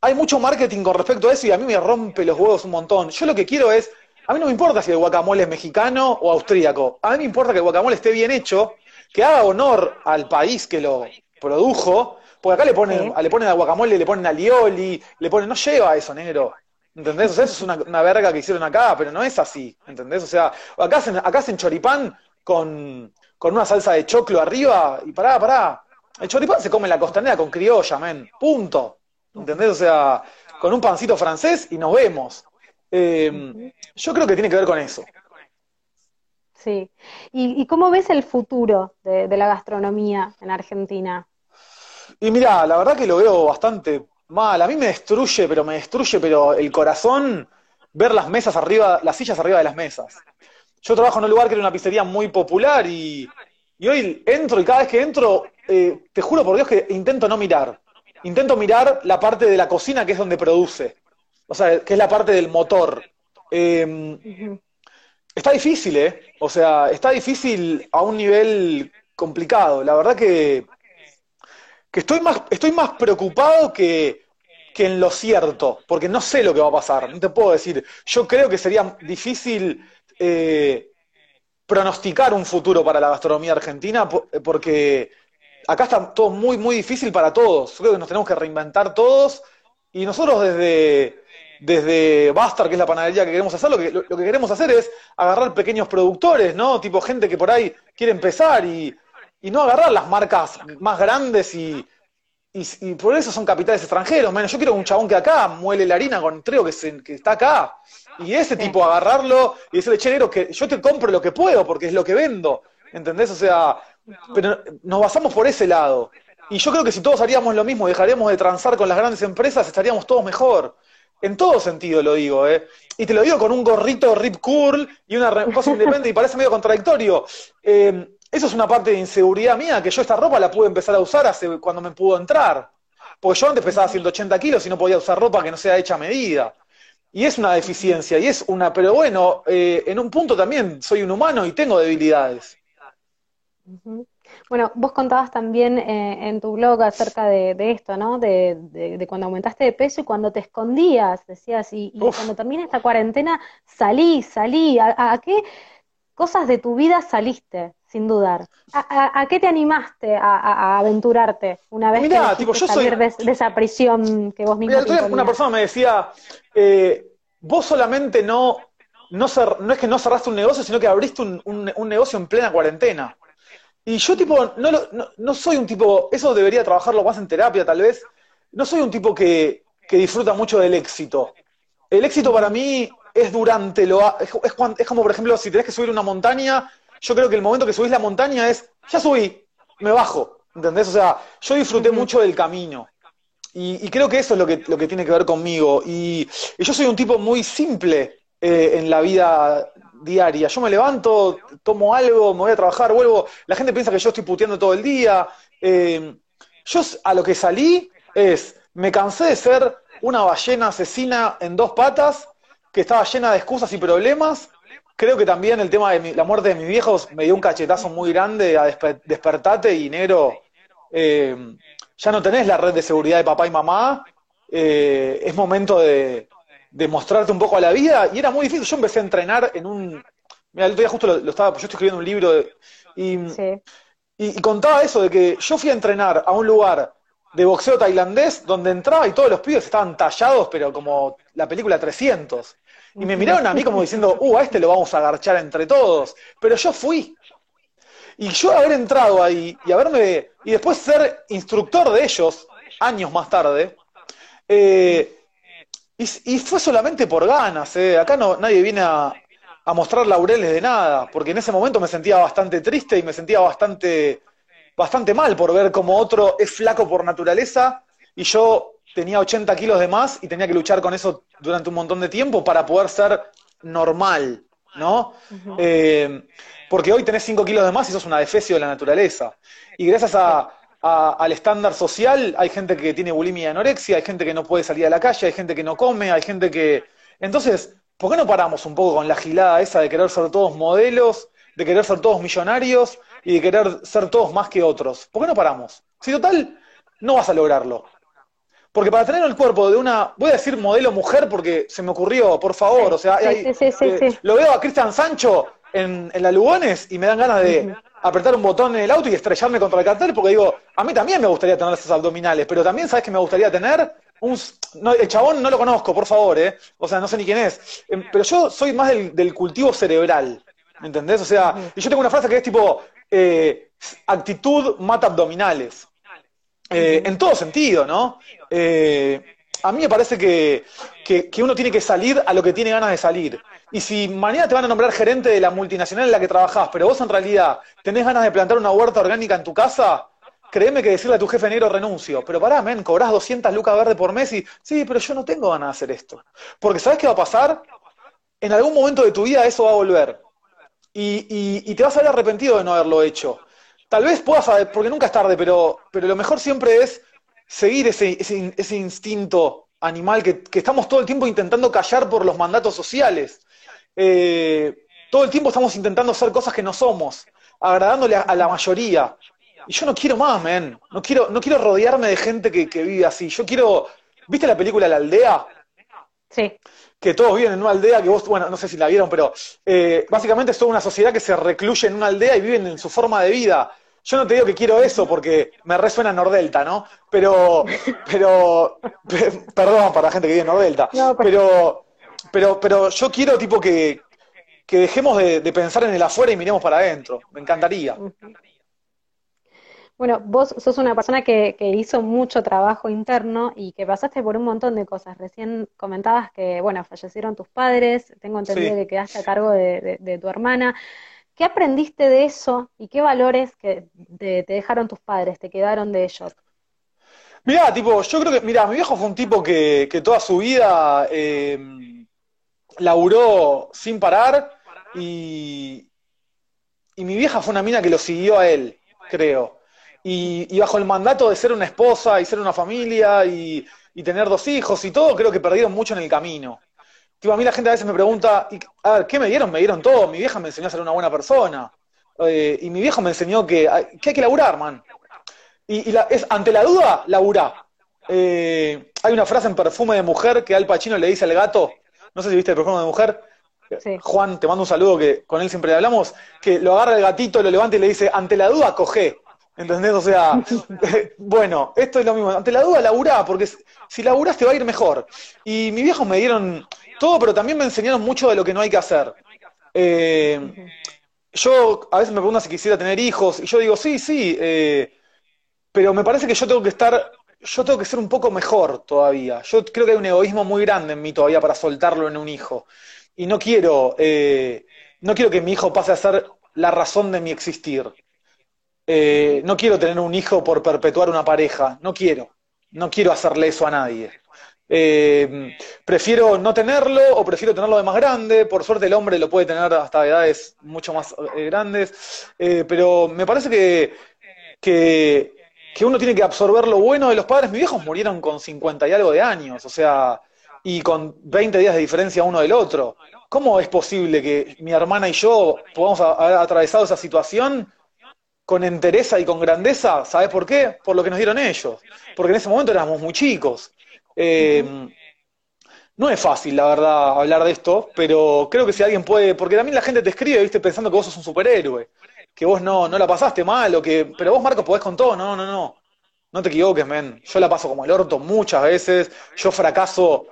hay mucho marketing con respecto a eso y a mí me rompe los huevos un montón. Yo lo que quiero es, a mí no me importa si el guacamole es mexicano o austríaco. A mí me importa que el guacamole esté bien hecho, que haga honor al país que lo produjo porque acá le ponen, le ponen a guacamole, le ponen a lioli, le ponen, no lleva eso, negro. ¿Entendés? O sea, eso es una, verga que hicieron acá, pero no es así. ¿Entendés? O sea, acá hacen, acá hacen choripán con, con una salsa de choclo arriba y pará, pará. El choripán se come en la costanera con criolla, men. Punto. ¿Entendés? O sea, con un pancito francés y nos vemos. Eh, yo creo que tiene que ver con eso. Sí. ¿Y, cómo ves el futuro de la gastronomía en Argentina? Y mira, la verdad que lo veo bastante mal. A mí me destruye, pero me destruye, pero el corazón ver las mesas arriba, las sillas arriba de las mesas. Yo trabajo en un lugar que era una pizzería muy popular y, hoy entro y cada vez que entro, eh, te juro por Dios que intento no mirar. Intento mirar la parte de la cocina que es donde produce. O sea, que es la parte del motor. Em, está difícil, ¿eh? O sea, está difícil a un nivel complicado. La verdad que que estoy más, estoy más preocupado que, en lo cierto, porque no sé lo que va a pasar, no te puedo decir. Yo creo que sería difícil eh, pronosticar un futuro para la gastronomía argentina, porque acá está todo muy, muy difícil para todos. Creo que nos tenemos que reinventar todos, y nosotros desde, desde Bastar, que es la panadería que queremos hacer, lo que, lo que queremos hacer es agarrar pequeños productores, ¿no? Tipo gente que por ahí quiere empezar y y no agarrar las marcas más grandes y, y, por eso son capitales extranjeros. Menos yo quiero un chabón que acá muele la harina con trigo que, que está acá. Y ese tipo agarrarlo y decirle, che, negro, que yo te compro lo que puedo porque es lo que vendo. ¿Entendés? O sea, pero nos basamos por ese lado. Y yo creo que si todos haríamos lo mismo, dejaríamos de transar con las grandes empresas, estaríamos todos mejor. En todo sentido lo digo, ¿eh? Y te lo digo con un gorrito rip curl y una cosa independiente y parece medio contradictorio. Eh, eso es una parte de inseguridad mía, que yo esta ropa la pude empezar a usar hace cuando me pudo entrar. Porque yo antes pesaba 180 kilos y no podía usar ropa que no sea hecha a medida. Y es una deficiencia, y es una, pero bueno, eh, en un punto también soy un humano y tengo debilidades. Bueno, vos contabas también eh, en tu blog acerca de, esto, ¿no? De, cuando aumentaste de peso y cuando te escondías, decías, y, cuando termina esta cuarentena, salí, salí. ¿A, qué cosas de tu vida saliste? sin dudar. ¿A, qué te animaste a, aventurarte una vez que tipo, yo salir de, esa prisión que vos mismo Una persona me decía, eh, vos solamente no, no, no, es que no cerraste un negocio, sino que abriste un, un, negocio en plena cuarentena. Y yo tipo, no, no, no, soy un tipo, eso debería trabajarlo más en terapia tal vez, no soy un tipo que, que disfruta mucho del éxito. El éxito para mí es durante lo... Es, es, es, como, por ejemplo, si tenés que subir una montaña yo creo que el momento que subís la montaña es, ya subí, me bajo, ¿entendés? O sea, yo disfruté mucho del camino. Y, creo que eso es lo que, lo que tiene que ver conmigo. Y, yo soy un tipo muy simple eh, en la vida diaria. Yo me levanto, tomo algo, me voy a trabajar, vuelvo. La gente piensa que yo estoy puteando todo el día. Eh, yo a lo que salí es, me cansé de ser una ballena asesina en dos patas, que estaba llena de excusas y problemas, creo que también el tema de la muerte de mis viejos me dio un cachetazo muy grande a despertate y. Eh, ya no tenés la red de seguridad de papá y mamá. Eh, es momento de, de mostrarte un poco a la vida, y era muy difícil. Yo empecé a entrenar en un. Mira, el otro día justo lo, estaba. Yo estoy escribiendo un libro y, y, contaba eso de que yo fui a entrenar a un lugar de boxeo tailandés donde entraba y todos los pibes estaban tallados, pero como la película 300. Y me miraron a mí como diciendo, uh, a este lo vamos a agarchar entre todos. Pero yo fui. Y yo haber entrado ahí y haberme. y después ser instructor de ellos, años más tarde, eh, y, fue solamente por ganas, eh. acá no, nadie viene a, a mostrar laureles de nada, porque en ese momento me sentía bastante triste y me sentía bastante, bastante mal por ver como otro es flaco por naturaleza y yo tenía 80 kilos de más y tenía que luchar con eso durante un montón de tiempo para poder ser normal, ¿no? Eh, porque hoy tenés 5 kilos de más y sos una defecio de la naturaleza. Y gracias al estándar social hay gente que tiene bulimia y anorexia, hay gente que no puede salir a la calle, hay gente que no come, hay gente que... Entonces, ¿por qué no paramos un poco con la gilada esa de querer ser todos modelos, de querer ser todos millonarios y de querer ser todos más que otros? ¿Por qué no paramos? Si total, no vas a lograrlo. Porque para tener el cuerpo de una, voy a decir modelo mujer porque se me ocurrió, por favor, o sea, eh, lo veo a Cristian Sancho en, la Lugones y me dan ganas de apretar un botón en el auto y estrellarme contra el cartel porque digo, a mí también me gustaría tener esos abdominales, pero también sabes que me gustaría tener el chabón no lo conozco, por favor, ¿eh? O sea, no sé ni quién es. Em, pero yo soy más del, cultivo cerebral, ¿me entendés? O sea, y yo tengo una frase que es tipo, eh, actitud mata abdominales. Eh, en todo sentido, ¿no? Eh, a mí me parece que, que, uno tiene que salir a lo que tiene ganas de salir. Y si mañana te van a nombrar gerente de la multinacional en la que trabajás, pero vos en realidad tenés ganas de plantar una huerta orgánica en tu casa, créeme que decirle a tu jefe negro renuncio. Pero pará, men, cobrás 200 lucas verde por mes y, sí, pero yo no tengo ganas de hacer esto. Porque ¿sabes qué va a pasar? En algún momento de tu vida eso va a volver. Y, te vas a ver arrepentido de no haberlo hecho. Tal vez puedas, porque nunca es tarde, pero, pero lo mejor siempre es seguir ese, ese, instinto animal que, estamos todo el tiempo intentando callar por los mandatos sociales. Eh, todo el tiempo estamos intentando hacer cosas que no somos, agradándole a la mayoría. Y yo no quiero más, men. No quiero, no quiero rodearme de gente que, vive así. Yo quiero. ¿Viste la película La Aldea? Sí. Que todos viven en una aldea que vos, bueno, no sé si la vieron, pero eh, básicamente es toda una sociedad que se recluye en una aldea y viven en su forma de vida. Yo no te digo que quiero eso porque me resuena Nordelta, ¿no? Pero, pero, perdón para la gente que vive en Nordelta, pero, pero, pero yo quiero tipo que, que dejemos de, de, pensar en el afuera y miremos para adentro. Me encantaría. Bueno, vos sos una persona que, hizo mucho trabajo interno y que pasaste por un montón de cosas. Recién comentabas que, bueno, fallecieron tus padres, tengo entendido que quedaste a cargo de, tu hermana. ¿Qué aprendiste de eso y qué valores que te, dejaron tus padres, te quedaron de ellos? Mirá, tipo, yo creo que, mirá, mi viejo fue un tipo que, toda su vida eh, laburó sin parar y, y mi vieja fue una mina que lo siguió a él, creo y, bajo el mandato de ser una esposa y ser una familia y, tener dos hijos y todo, creo que perdieron mucho en el camino. Tipo, a mí la gente a veces me pregunta, a ver, ¿qué me dieron? Me dieron todo. Mi vieja me enseñó a ser una buena persona. Eh, y mi viejo me enseñó que, hay que laburar, man. Y, es, ante la duda, laburá. Eh, hay una frase en Perfume de Mujer que Al Pacino le dice al gato, no sé si viste el Perfume de Mujer, Juan, te mando un saludo que con él siempre hablamos, que lo agarra el gatito, lo levanta y le dice, ante la duda, coge. ¿Entendés? O sea, bueno, esto es lo mismo. Ante la duda, laburá, porque si laburás te va a ir mejor. Y mis viejos me dieron todo, pero también me enseñaron mucho de lo que no hay que hacer. Eh, yo a veces me preguntan si quisiera tener hijos, y yo digo, sí, sí, eh, pero me parece que yo tengo que estar, yo tengo que ser un poco mejor todavía. Yo creo que hay un egoísmo muy grande en mí todavía para soltarlo en un hijo. Y no quiero, eh, no quiero que mi hijo pase a ser la razón de mi existir. Eh, no quiero tener un hijo por perpetuar una pareja, no quiero, no quiero hacerle eso a nadie. Eh, prefiero no tenerlo o prefiero tenerlo de más grande. Por suerte el hombre lo puede tener hasta edades mucho más eh, grandes. pero me parece que, que, que, uno tiene que absorber lo bueno de los padres. Mis viejos murieron con 50 y algo de años, o sea, y con 20 días de diferencia uno del otro. ¿Cómo es posible que mi hermana y yo podamos haber atravesado esa situación con entereza y con grandeza, ¿sabes por qué? Por lo que nos dieron ellos. Porque en ese momento éramos muy chicos. Eh, no es fácil, la verdad, hablar de esto, pero creo que si alguien puede, porque también la gente te escribe, viste, pensando que vos sos un superhéroe, que vos no, no la pasaste mal, o que, pero vos, Marco, podés con todo, no, no, no. No te equivoques, men. Yo la paso como el orto muchas veces, yo fracaso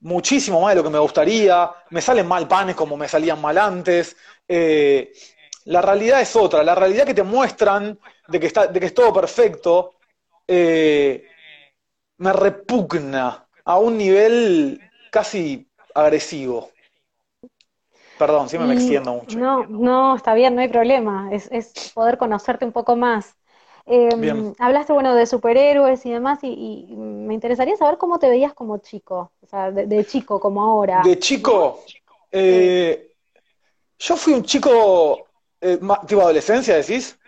muchísimo más de lo que me gustaría, me salen mal panes como me salían mal antes. Eh, la realidad es otra, la realidad que te muestran de que, está, de que es todo perfecto, eh, me repugna a un nivel casi agresivo. Perdón, siempre me extiendo mucho. No, no, está bien, no hay problema. Es, es poder conocerte un poco más. Em, hablaste, bueno, de superhéroes y demás, y, me interesaría saber cómo te veías como chico, o sea, de, chico, como ahora. De chico, eh, yo fui un chico, eh, tipo adolescencia, decís.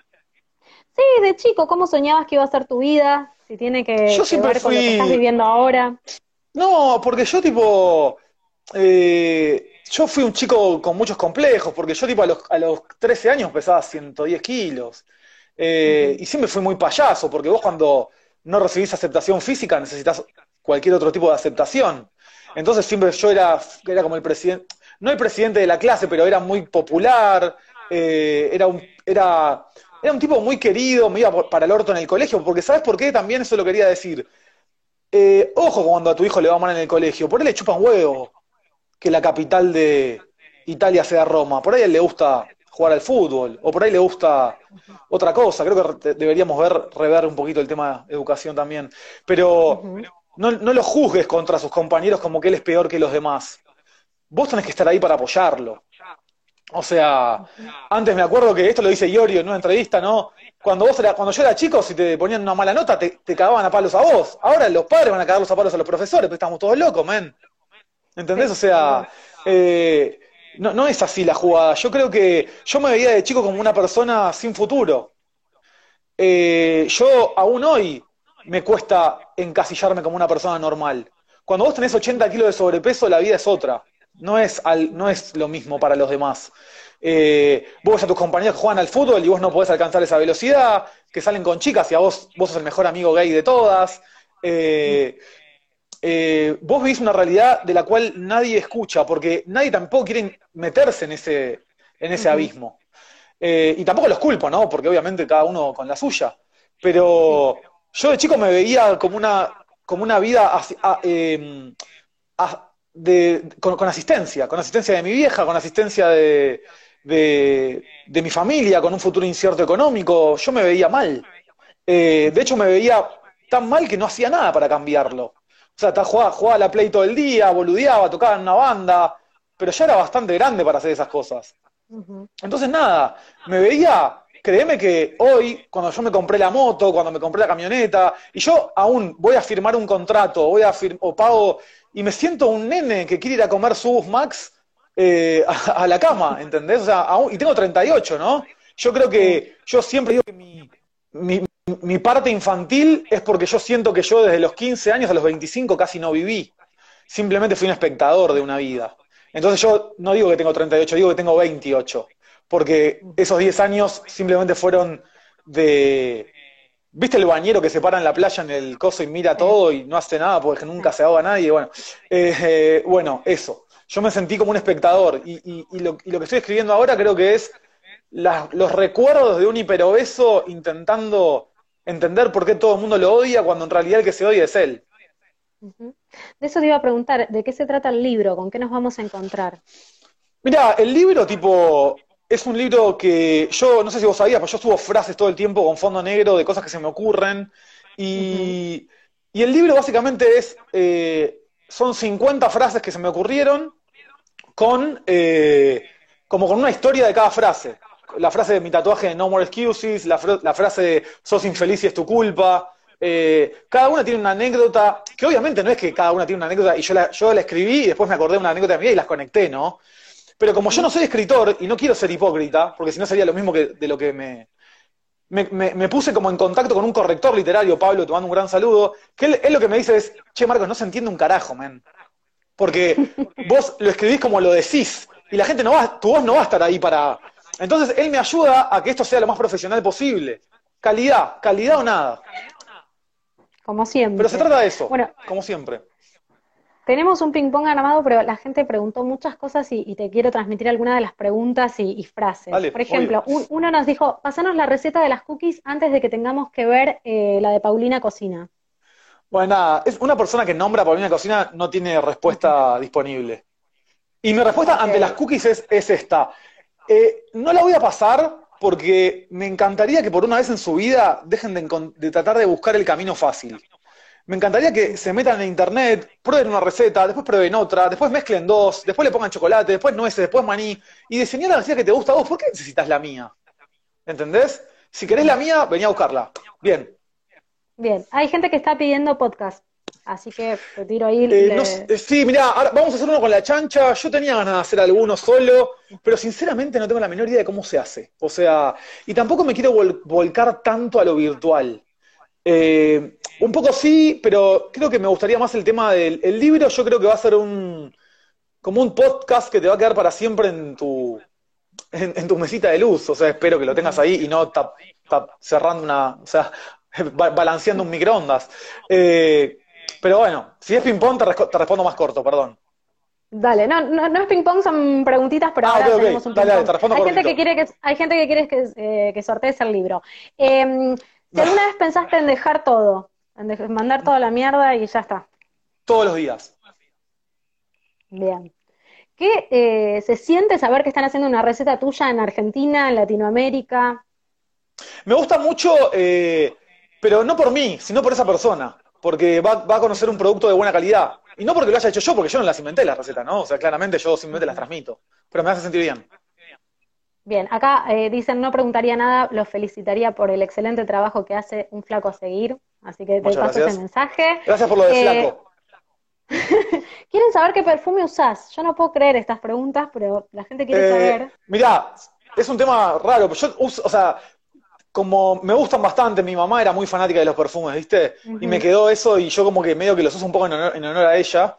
Sí, de chico, ¿cómo soñabas que iba a ser tu vida? Si tiene que, yo siempre ver con lo que estás viviendo ahora. No, porque yo tipo, eh, yo fui un chico con muchos complejos, porque yo tipo a los, a los 13 años pesaba 110 kilos. Eh, y siempre fui muy payaso, porque vos cuando no recibís aceptación física necesitas cualquier otro tipo de aceptación. Entonces siempre yo era, era como el presidente, no el presidente de la clase, pero era muy popular, eh, era, un, era, era un tipo muy querido, me iba para el orto en el colegio, porque ¿sabes por qué? También eso lo quería decir. Eh, ojo cuando a tu hijo le va mal en el colegio, por él le chupan huevo que la capital de Italia sea Roma, por ahí a él le gusta jugar al fútbol, o por ahí le gusta otra cosa. Creo que deberíamos ver, rever un poquito el tema de educación también. Pero no, no lo juzgues contra sus compañeros como que él es peor que los demás. Vos tenés que estar ahí para apoyarlo. O sea, antes me acuerdo que esto lo dice Iorio en una entrevista, ¿no? Cuando vos era, cuando yo era chico, si te ponían una mala nota, te, te cagaban a palos a vos. Ahora los padres van a cagar los a palos a los profesores, pero estamos todos locos, men. ¿Entendés? O sea, eh, no, no es así la jugada. Yo creo que yo me veía de chico como una persona sin futuro. Eh, yo aún hoy me cuesta encasillarme como una persona normal. Cuando vos tenés 80 kilos de sobrepeso, la vida es otra. No es, al, no es lo mismo para los demás. Eh, vos a tus compañeros que juegan al fútbol y vos no podés alcanzar esa velocidad, que salen con chicas y a vos, vos sos el mejor amigo gay de todas. Eh, eh, vos vivís una realidad de la cual nadie escucha, porque nadie tampoco quiere meterse en ese, en ese abismo. Eh, y tampoco los culpo, ¿no? Porque obviamente cada uno con la suya. Pero yo de chico me veía como una, como una vida con, asistencia, con asistencia de mi vieja, con asistencia de, de, mi familia, con un futuro incierto económico. Yo me veía mal. Eh, de hecho, me veía tan mal que no hacía nada para cambiarlo. O sea, jugaba, jugaba la play todo el día, boludeaba, tocaba en una banda, pero ya era bastante grande para hacer esas cosas. Entonces, nada, me veía, créeme que hoy, cuando yo me compré la moto, cuando me compré la camioneta, y yo aún voy a firmar un contrato, voy a o pago, y me siento un nene que quiere ir a comer subs max eh, a, la cama, ¿entendés? O sea, aún, y tengo 38, ¿no? Yo creo que, yo siempre digo que mi, mi parte infantil es porque yo siento que yo desde los 15 años a los 25 casi no viví. Simplemente fui un espectador de una vida. Entonces yo no digo que tengo 38, digo que tengo 28. Porque esos 10 años simplemente fueron de... ¿Viste el bañero que se para en la playa en el coso y mira todo y no hace nada porque nunca se ahoga nadie? Bueno, eh, bueno, eso. Yo me sentí como un espectador y, lo, y, lo, que estoy escribiendo ahora creo que es los recuerdos de un hiperobeso intentando entender por qué todo el mundo lo odia cuando en realidad el que se odia es él. De eso te iba a preguntar, ¿de qué se trata el libro? ¿Con qué nos vamos a encontrar? Mira, el libro tipo es un libro que yo, no sé si vos sabías, pero yo subo frases todo el tiempo con fondo negro de cosas que se me ocurren. Y, el libro básicamente es, eh, son 50 frases que se me ocurrieron con, eh, como con una historia de cada frase la frase de mi tatuaje de No More Excuses, la, frase de sos infeliz y es tu culpa. Eh, cada una tiene una anécdota, que obviamente no es que cada una tiene una anécdota y yo la, yo la escribí y después me acordé de una anécdota mía y las conecté, ¿no? Pero como yo no soy escritor y no quiero ser hipócrita, porque si no sería lo mismo que de lo que me, me, puse como en contacto con un corrector literario, Pablo, te mando un gran saludo, que él, lo que me dice es, che, Marcos, no se entiende un carajo, men. Porque vos lo escribís como lo decís, y la gente no va, tu voz no va a estar ahí para, entonces, él me ayuda a que esto sea lo más profesional posible. Calidad, calidad o nada. Como siempre. Pero se trata de eso, como siempre. Tenemos un ping-pong armado, pero la gente preguntó muchas cosas y, te quiero transmitir algunas de las preguntas y, frases. Por ejemplo, uno nos dijo, pasanos la receta de las cookies antes de que tengamos que ver eh, la de Paulina Cocina. Bueno, nada, es una persona que nombra Paulina Cocina no tiene respuesta disponible. Y mi respuesta ante las cookies es, esta. Eh, no la voy a pasar porque me encantaría que por una vez en su vida dejen de tratar de buscar el camino fácil. Me encantaría que se metan en internet, prueben una receta, después prueben otra, después mezclen dos, después le pongan chocolate, después nueces, después maní, y diseñar la receta que te gusta a vos. ¿Por qué necesitas la mía? ¿Entendés? Si querés la mía, venía a buscarla. Bien. Bien, hay gente que está pidiendo podcast, así que te tiro ahí. Eh, eh, sí, mirá, vamos a hacer uno con la chancha. Yo tenía ganas de hacer alguno solo, pero sinceramente no tengo la menor idea de cómo se hace. O sea, y tampoco me quiero volcar tanto a lo virtual. Eh, un poco sí, pero creo que me gustaría más el tema del libro. Yo creo que va a ser un como un podcast que te va a quedar para siempre en tu en, tu mesita de luz. O sea, espero que lo tengas ahí y no cerrando una, o sea, balanceando un microondas. Eh, pero bueno, si es ping pong te, respondo más corto, perdón. Dale, no, no, es ping pong, son preguntitas, pero ah, ahora tenemos un ping pong. hay, gente que quiere que, hay gente que quiere que, eh, que sortees el libro. Eh, si alguna vez pensaste en dejar todo, mandar toda la mierda y ya está. Todos los días. Bien. ¿Qué eh, se siente saber que están haciendo una receta tuya en Argentina, en Latinoamérica? Me gusta mucho, eh, pero no por mí, sino por esa persona, porque va, a conocer un producto de buena calidad. Y no porque lo haya hecho yo, porque yo no las inventé las recetas, ¿no? O sea, claramente yo simplemente las transmito, pero me hace sentir bien. Bien, acá eh, dicen, no preguntaría nada, los felicitaría por el excelente trabajo que hace un flaco a seguir, así que te paso ese mensaje. Gracias por lo de eh, flaco. Quieren saber qué perfume usás. Yo no puedo creer estas preguntas, pero la gente quiere eh, saber. Mirá, es un tema raro, pero yo uso, o sea, como me gustan bastante, mi mamá era muy fanática de los perfumes, ¿viste? Y me quedó eso y yo como que medio que los uso un poco en honor, a ella.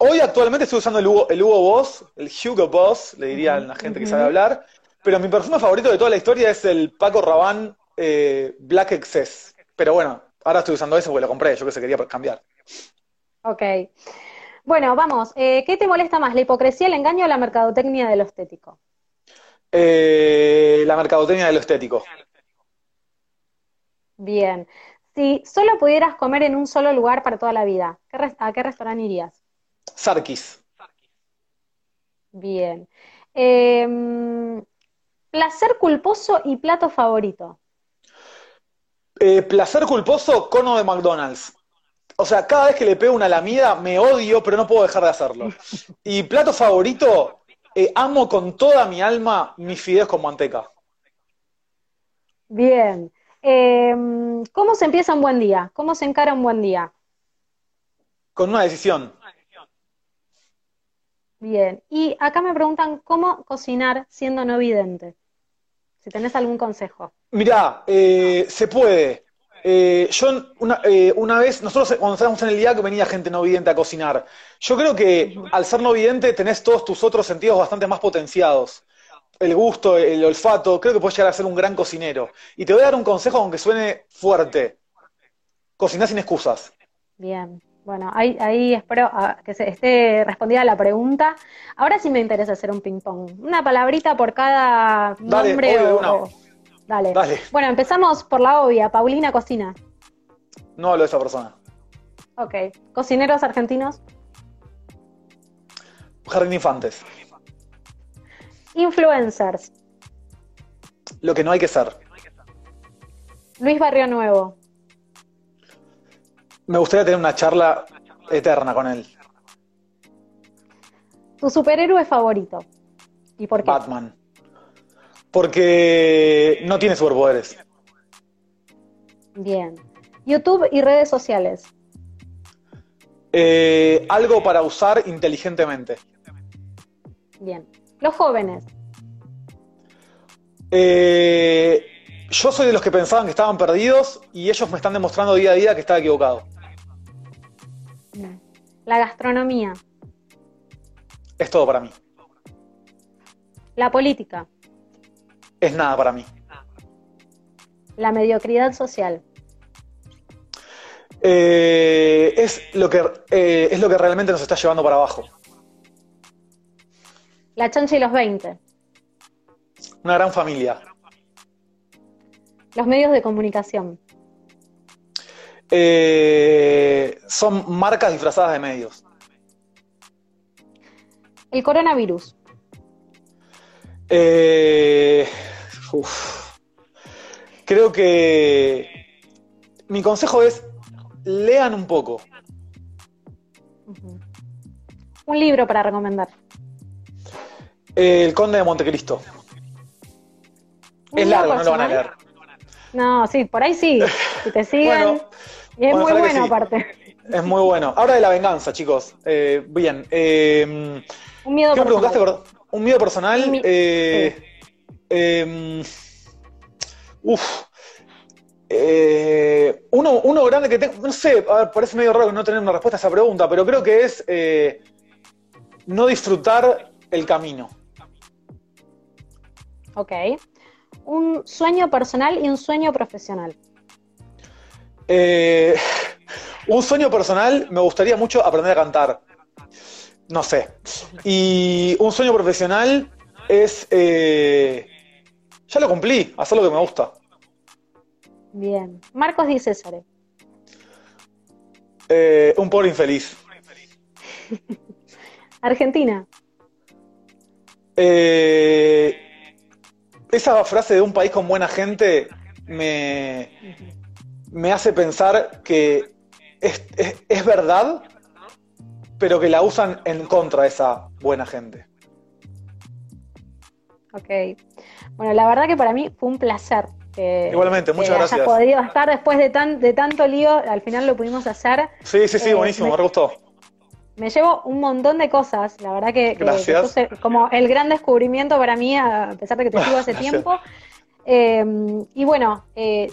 hoy actualmente estoy usando el Hugo, el Hugo Boss, el Hugo Boss, le diría a la gente que sabe hablar. Pero mi perfume favorito de toda la historia es el Paco Rabanne eh, Black Excess. Pero bueno, ahora estoy usando eso porque lo compré, yo que se quería cambiar. Ok. Bueno, vamos. Eh, ¿Qué te molesta más, la hipocresía, el engaño o la mercadotecnia de lo estético? Eh, la mercadotecnia de lo estético. Bien. Si solo pudieras comer en un solo lugar para toda la vida, ¿a qué restaurante irías? Sarkis. Bien. Eh, Placer culposo y plato favorito. Eh, placer culposo, cono de McDonald's. O sea, cada vez que le pego una lamida me odio, pero no puedo dejar de hacerlo. Y plato favorito, eh, amo con toda mi alma mis fideos con manteca. Bien. Em, ¿Cómo se empieza un buen día? ¿Cómo se encara un buen día? Con una decisión. Bien. Y acá me preguntan cómo cocinar siendo no vidente. Si tenés algún consejo. Mirá, eh, se puede. Eh, yo una, eh, una, vez, nosotros cuando estábamos en el día que venía gente no vidente a cocinar. Yo creo que al ser no vidente tenés todos tus otros sentidos bastante más potenciados. El gusto, el olfato, creo que puedes llegar a ser un gran cocinero. Y te voy a dar un consejo aunque suene fuerte. Cocinar sin excusas. Bien. Bueno, ahí, ahí espero ah, que se esté respondida la pregunta. Ahora sí me interesa hacer un ping-pong. Una palabrita por cada nombre o... Dale. Dale. Bueno, empezamos por la obvia. Paulina Cocina. No hablo de esa persona. Ok. ¿Cocineros argentinos? Jardín Infantes. Influencers. Lo que no hay que ser. Luis Barrio Nuevo. Me gustaría tener una charla eterna con él. ¿Tu superhéroe favorito? ¿Y por qué? Batman. Porque no tiene superpoderes. Bien. YouTube y redes sociales. Eh, algo para usar inteligentemente. Bien. Los jóvenes. Eh, yo soy de los que pensaban que estaban perdidos y ellos me están demostrando día a día que estaba equivocado. La gastronomía. Es todo para mí. La política. Es nada para mí. La mediocridad social. Eh, es, lo que, eh, es lo que realmente nos está llevando para abajo. La chancha y los 20. Una gran familia. Los medios de comunicación. Eh, son marcas disfrazadas de medios. El coronavirus. Eh, uf. Creo que mi consejo es lean un poco. Un libro para recomendar. El Conde de Montecristo. Es largo, no lo van a leer. No, sí, por ahí sí. Si te siguen. Bueno, y es bueno, muy bueno sí. aparte. Es muy bueno. Ahora de la venganza, chicos. Eh, bien. eh, Un miedo ¿Qué me preguntaste? Un miedo personal. Mi- eh, eh, uf. Eh, uno, uno grande que tengo, no sé, a ver, parece medio raro no tener una respuesta a esa pregunta, pero creo que es eh, no disfrutar el camino. Ok. Un sueño personal y un sueño profesional. Eh, un sueño personal, me gustaría mucho aprender a cantar. No sé. Y un sueño profesional es. eh, ya lo cumplí, hacer lo que me gusta. Bien. Marcos Di César. Eh, un pobre infeliz. Argentina. Eh, esa frase de un país con buena gente me, me hace pensar que es, es- es verdad, pero que la usan en contra de esa buena gente. Ok. Bueno, la verdad que para mí fue un placer. que- Igualmente, muchas que hayas gracias. podido estar después de, tan, de tanto lío, al final lo pudimos hacer. Sí, sí, sí, Eh, buenísimo, me- me gustó. Me llevo un montón de cosas, la verdad que, como el gran descubrimiento para mí, a pesar de que te sigo hace Gracias. tiempo. Eh, y bueno, eh,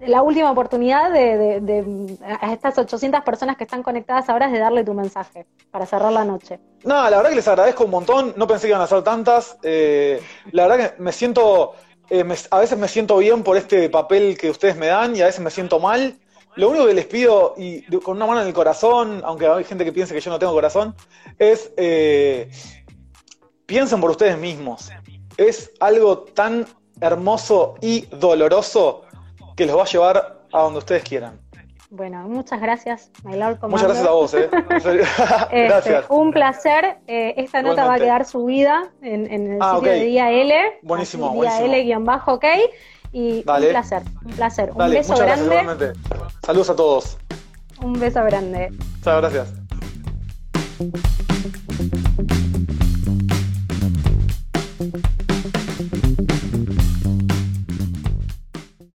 la última oportunidad de, de- de- a estas 800 personas que están conectadas ahora es de darle tu mensaje para cerrar la noche. No, la verdad que les agradezco un montón. No pensé que iban a ser tantas. Eh, la verdad que me siento, eh, me- a veces me siento bien por este papel que ustedes me dan y a veces me siento mal. Lo único que les pido, y con una mano en el corazón, aunque hay gente que piense que yo no tengo corazón, es eh, piensen por ustedes mismos. Es algo tan hermoso y doloroso que los va a llevar a donde ustedes quieran. Bueno, muchas gracias, My Lord Commander. Muchas gracias a vos, ¿eh? Este, gracias. un placer. Eh, esta nota va a quedar subida en, en el Ah, sitio de Día L. Buenísimo. Día L guion bajo, ok. Y Dale. un placer, un placer. Dale, un beso gracias, grande. igualmente. Saludos a todos. Un beso grande. Muchas gracias.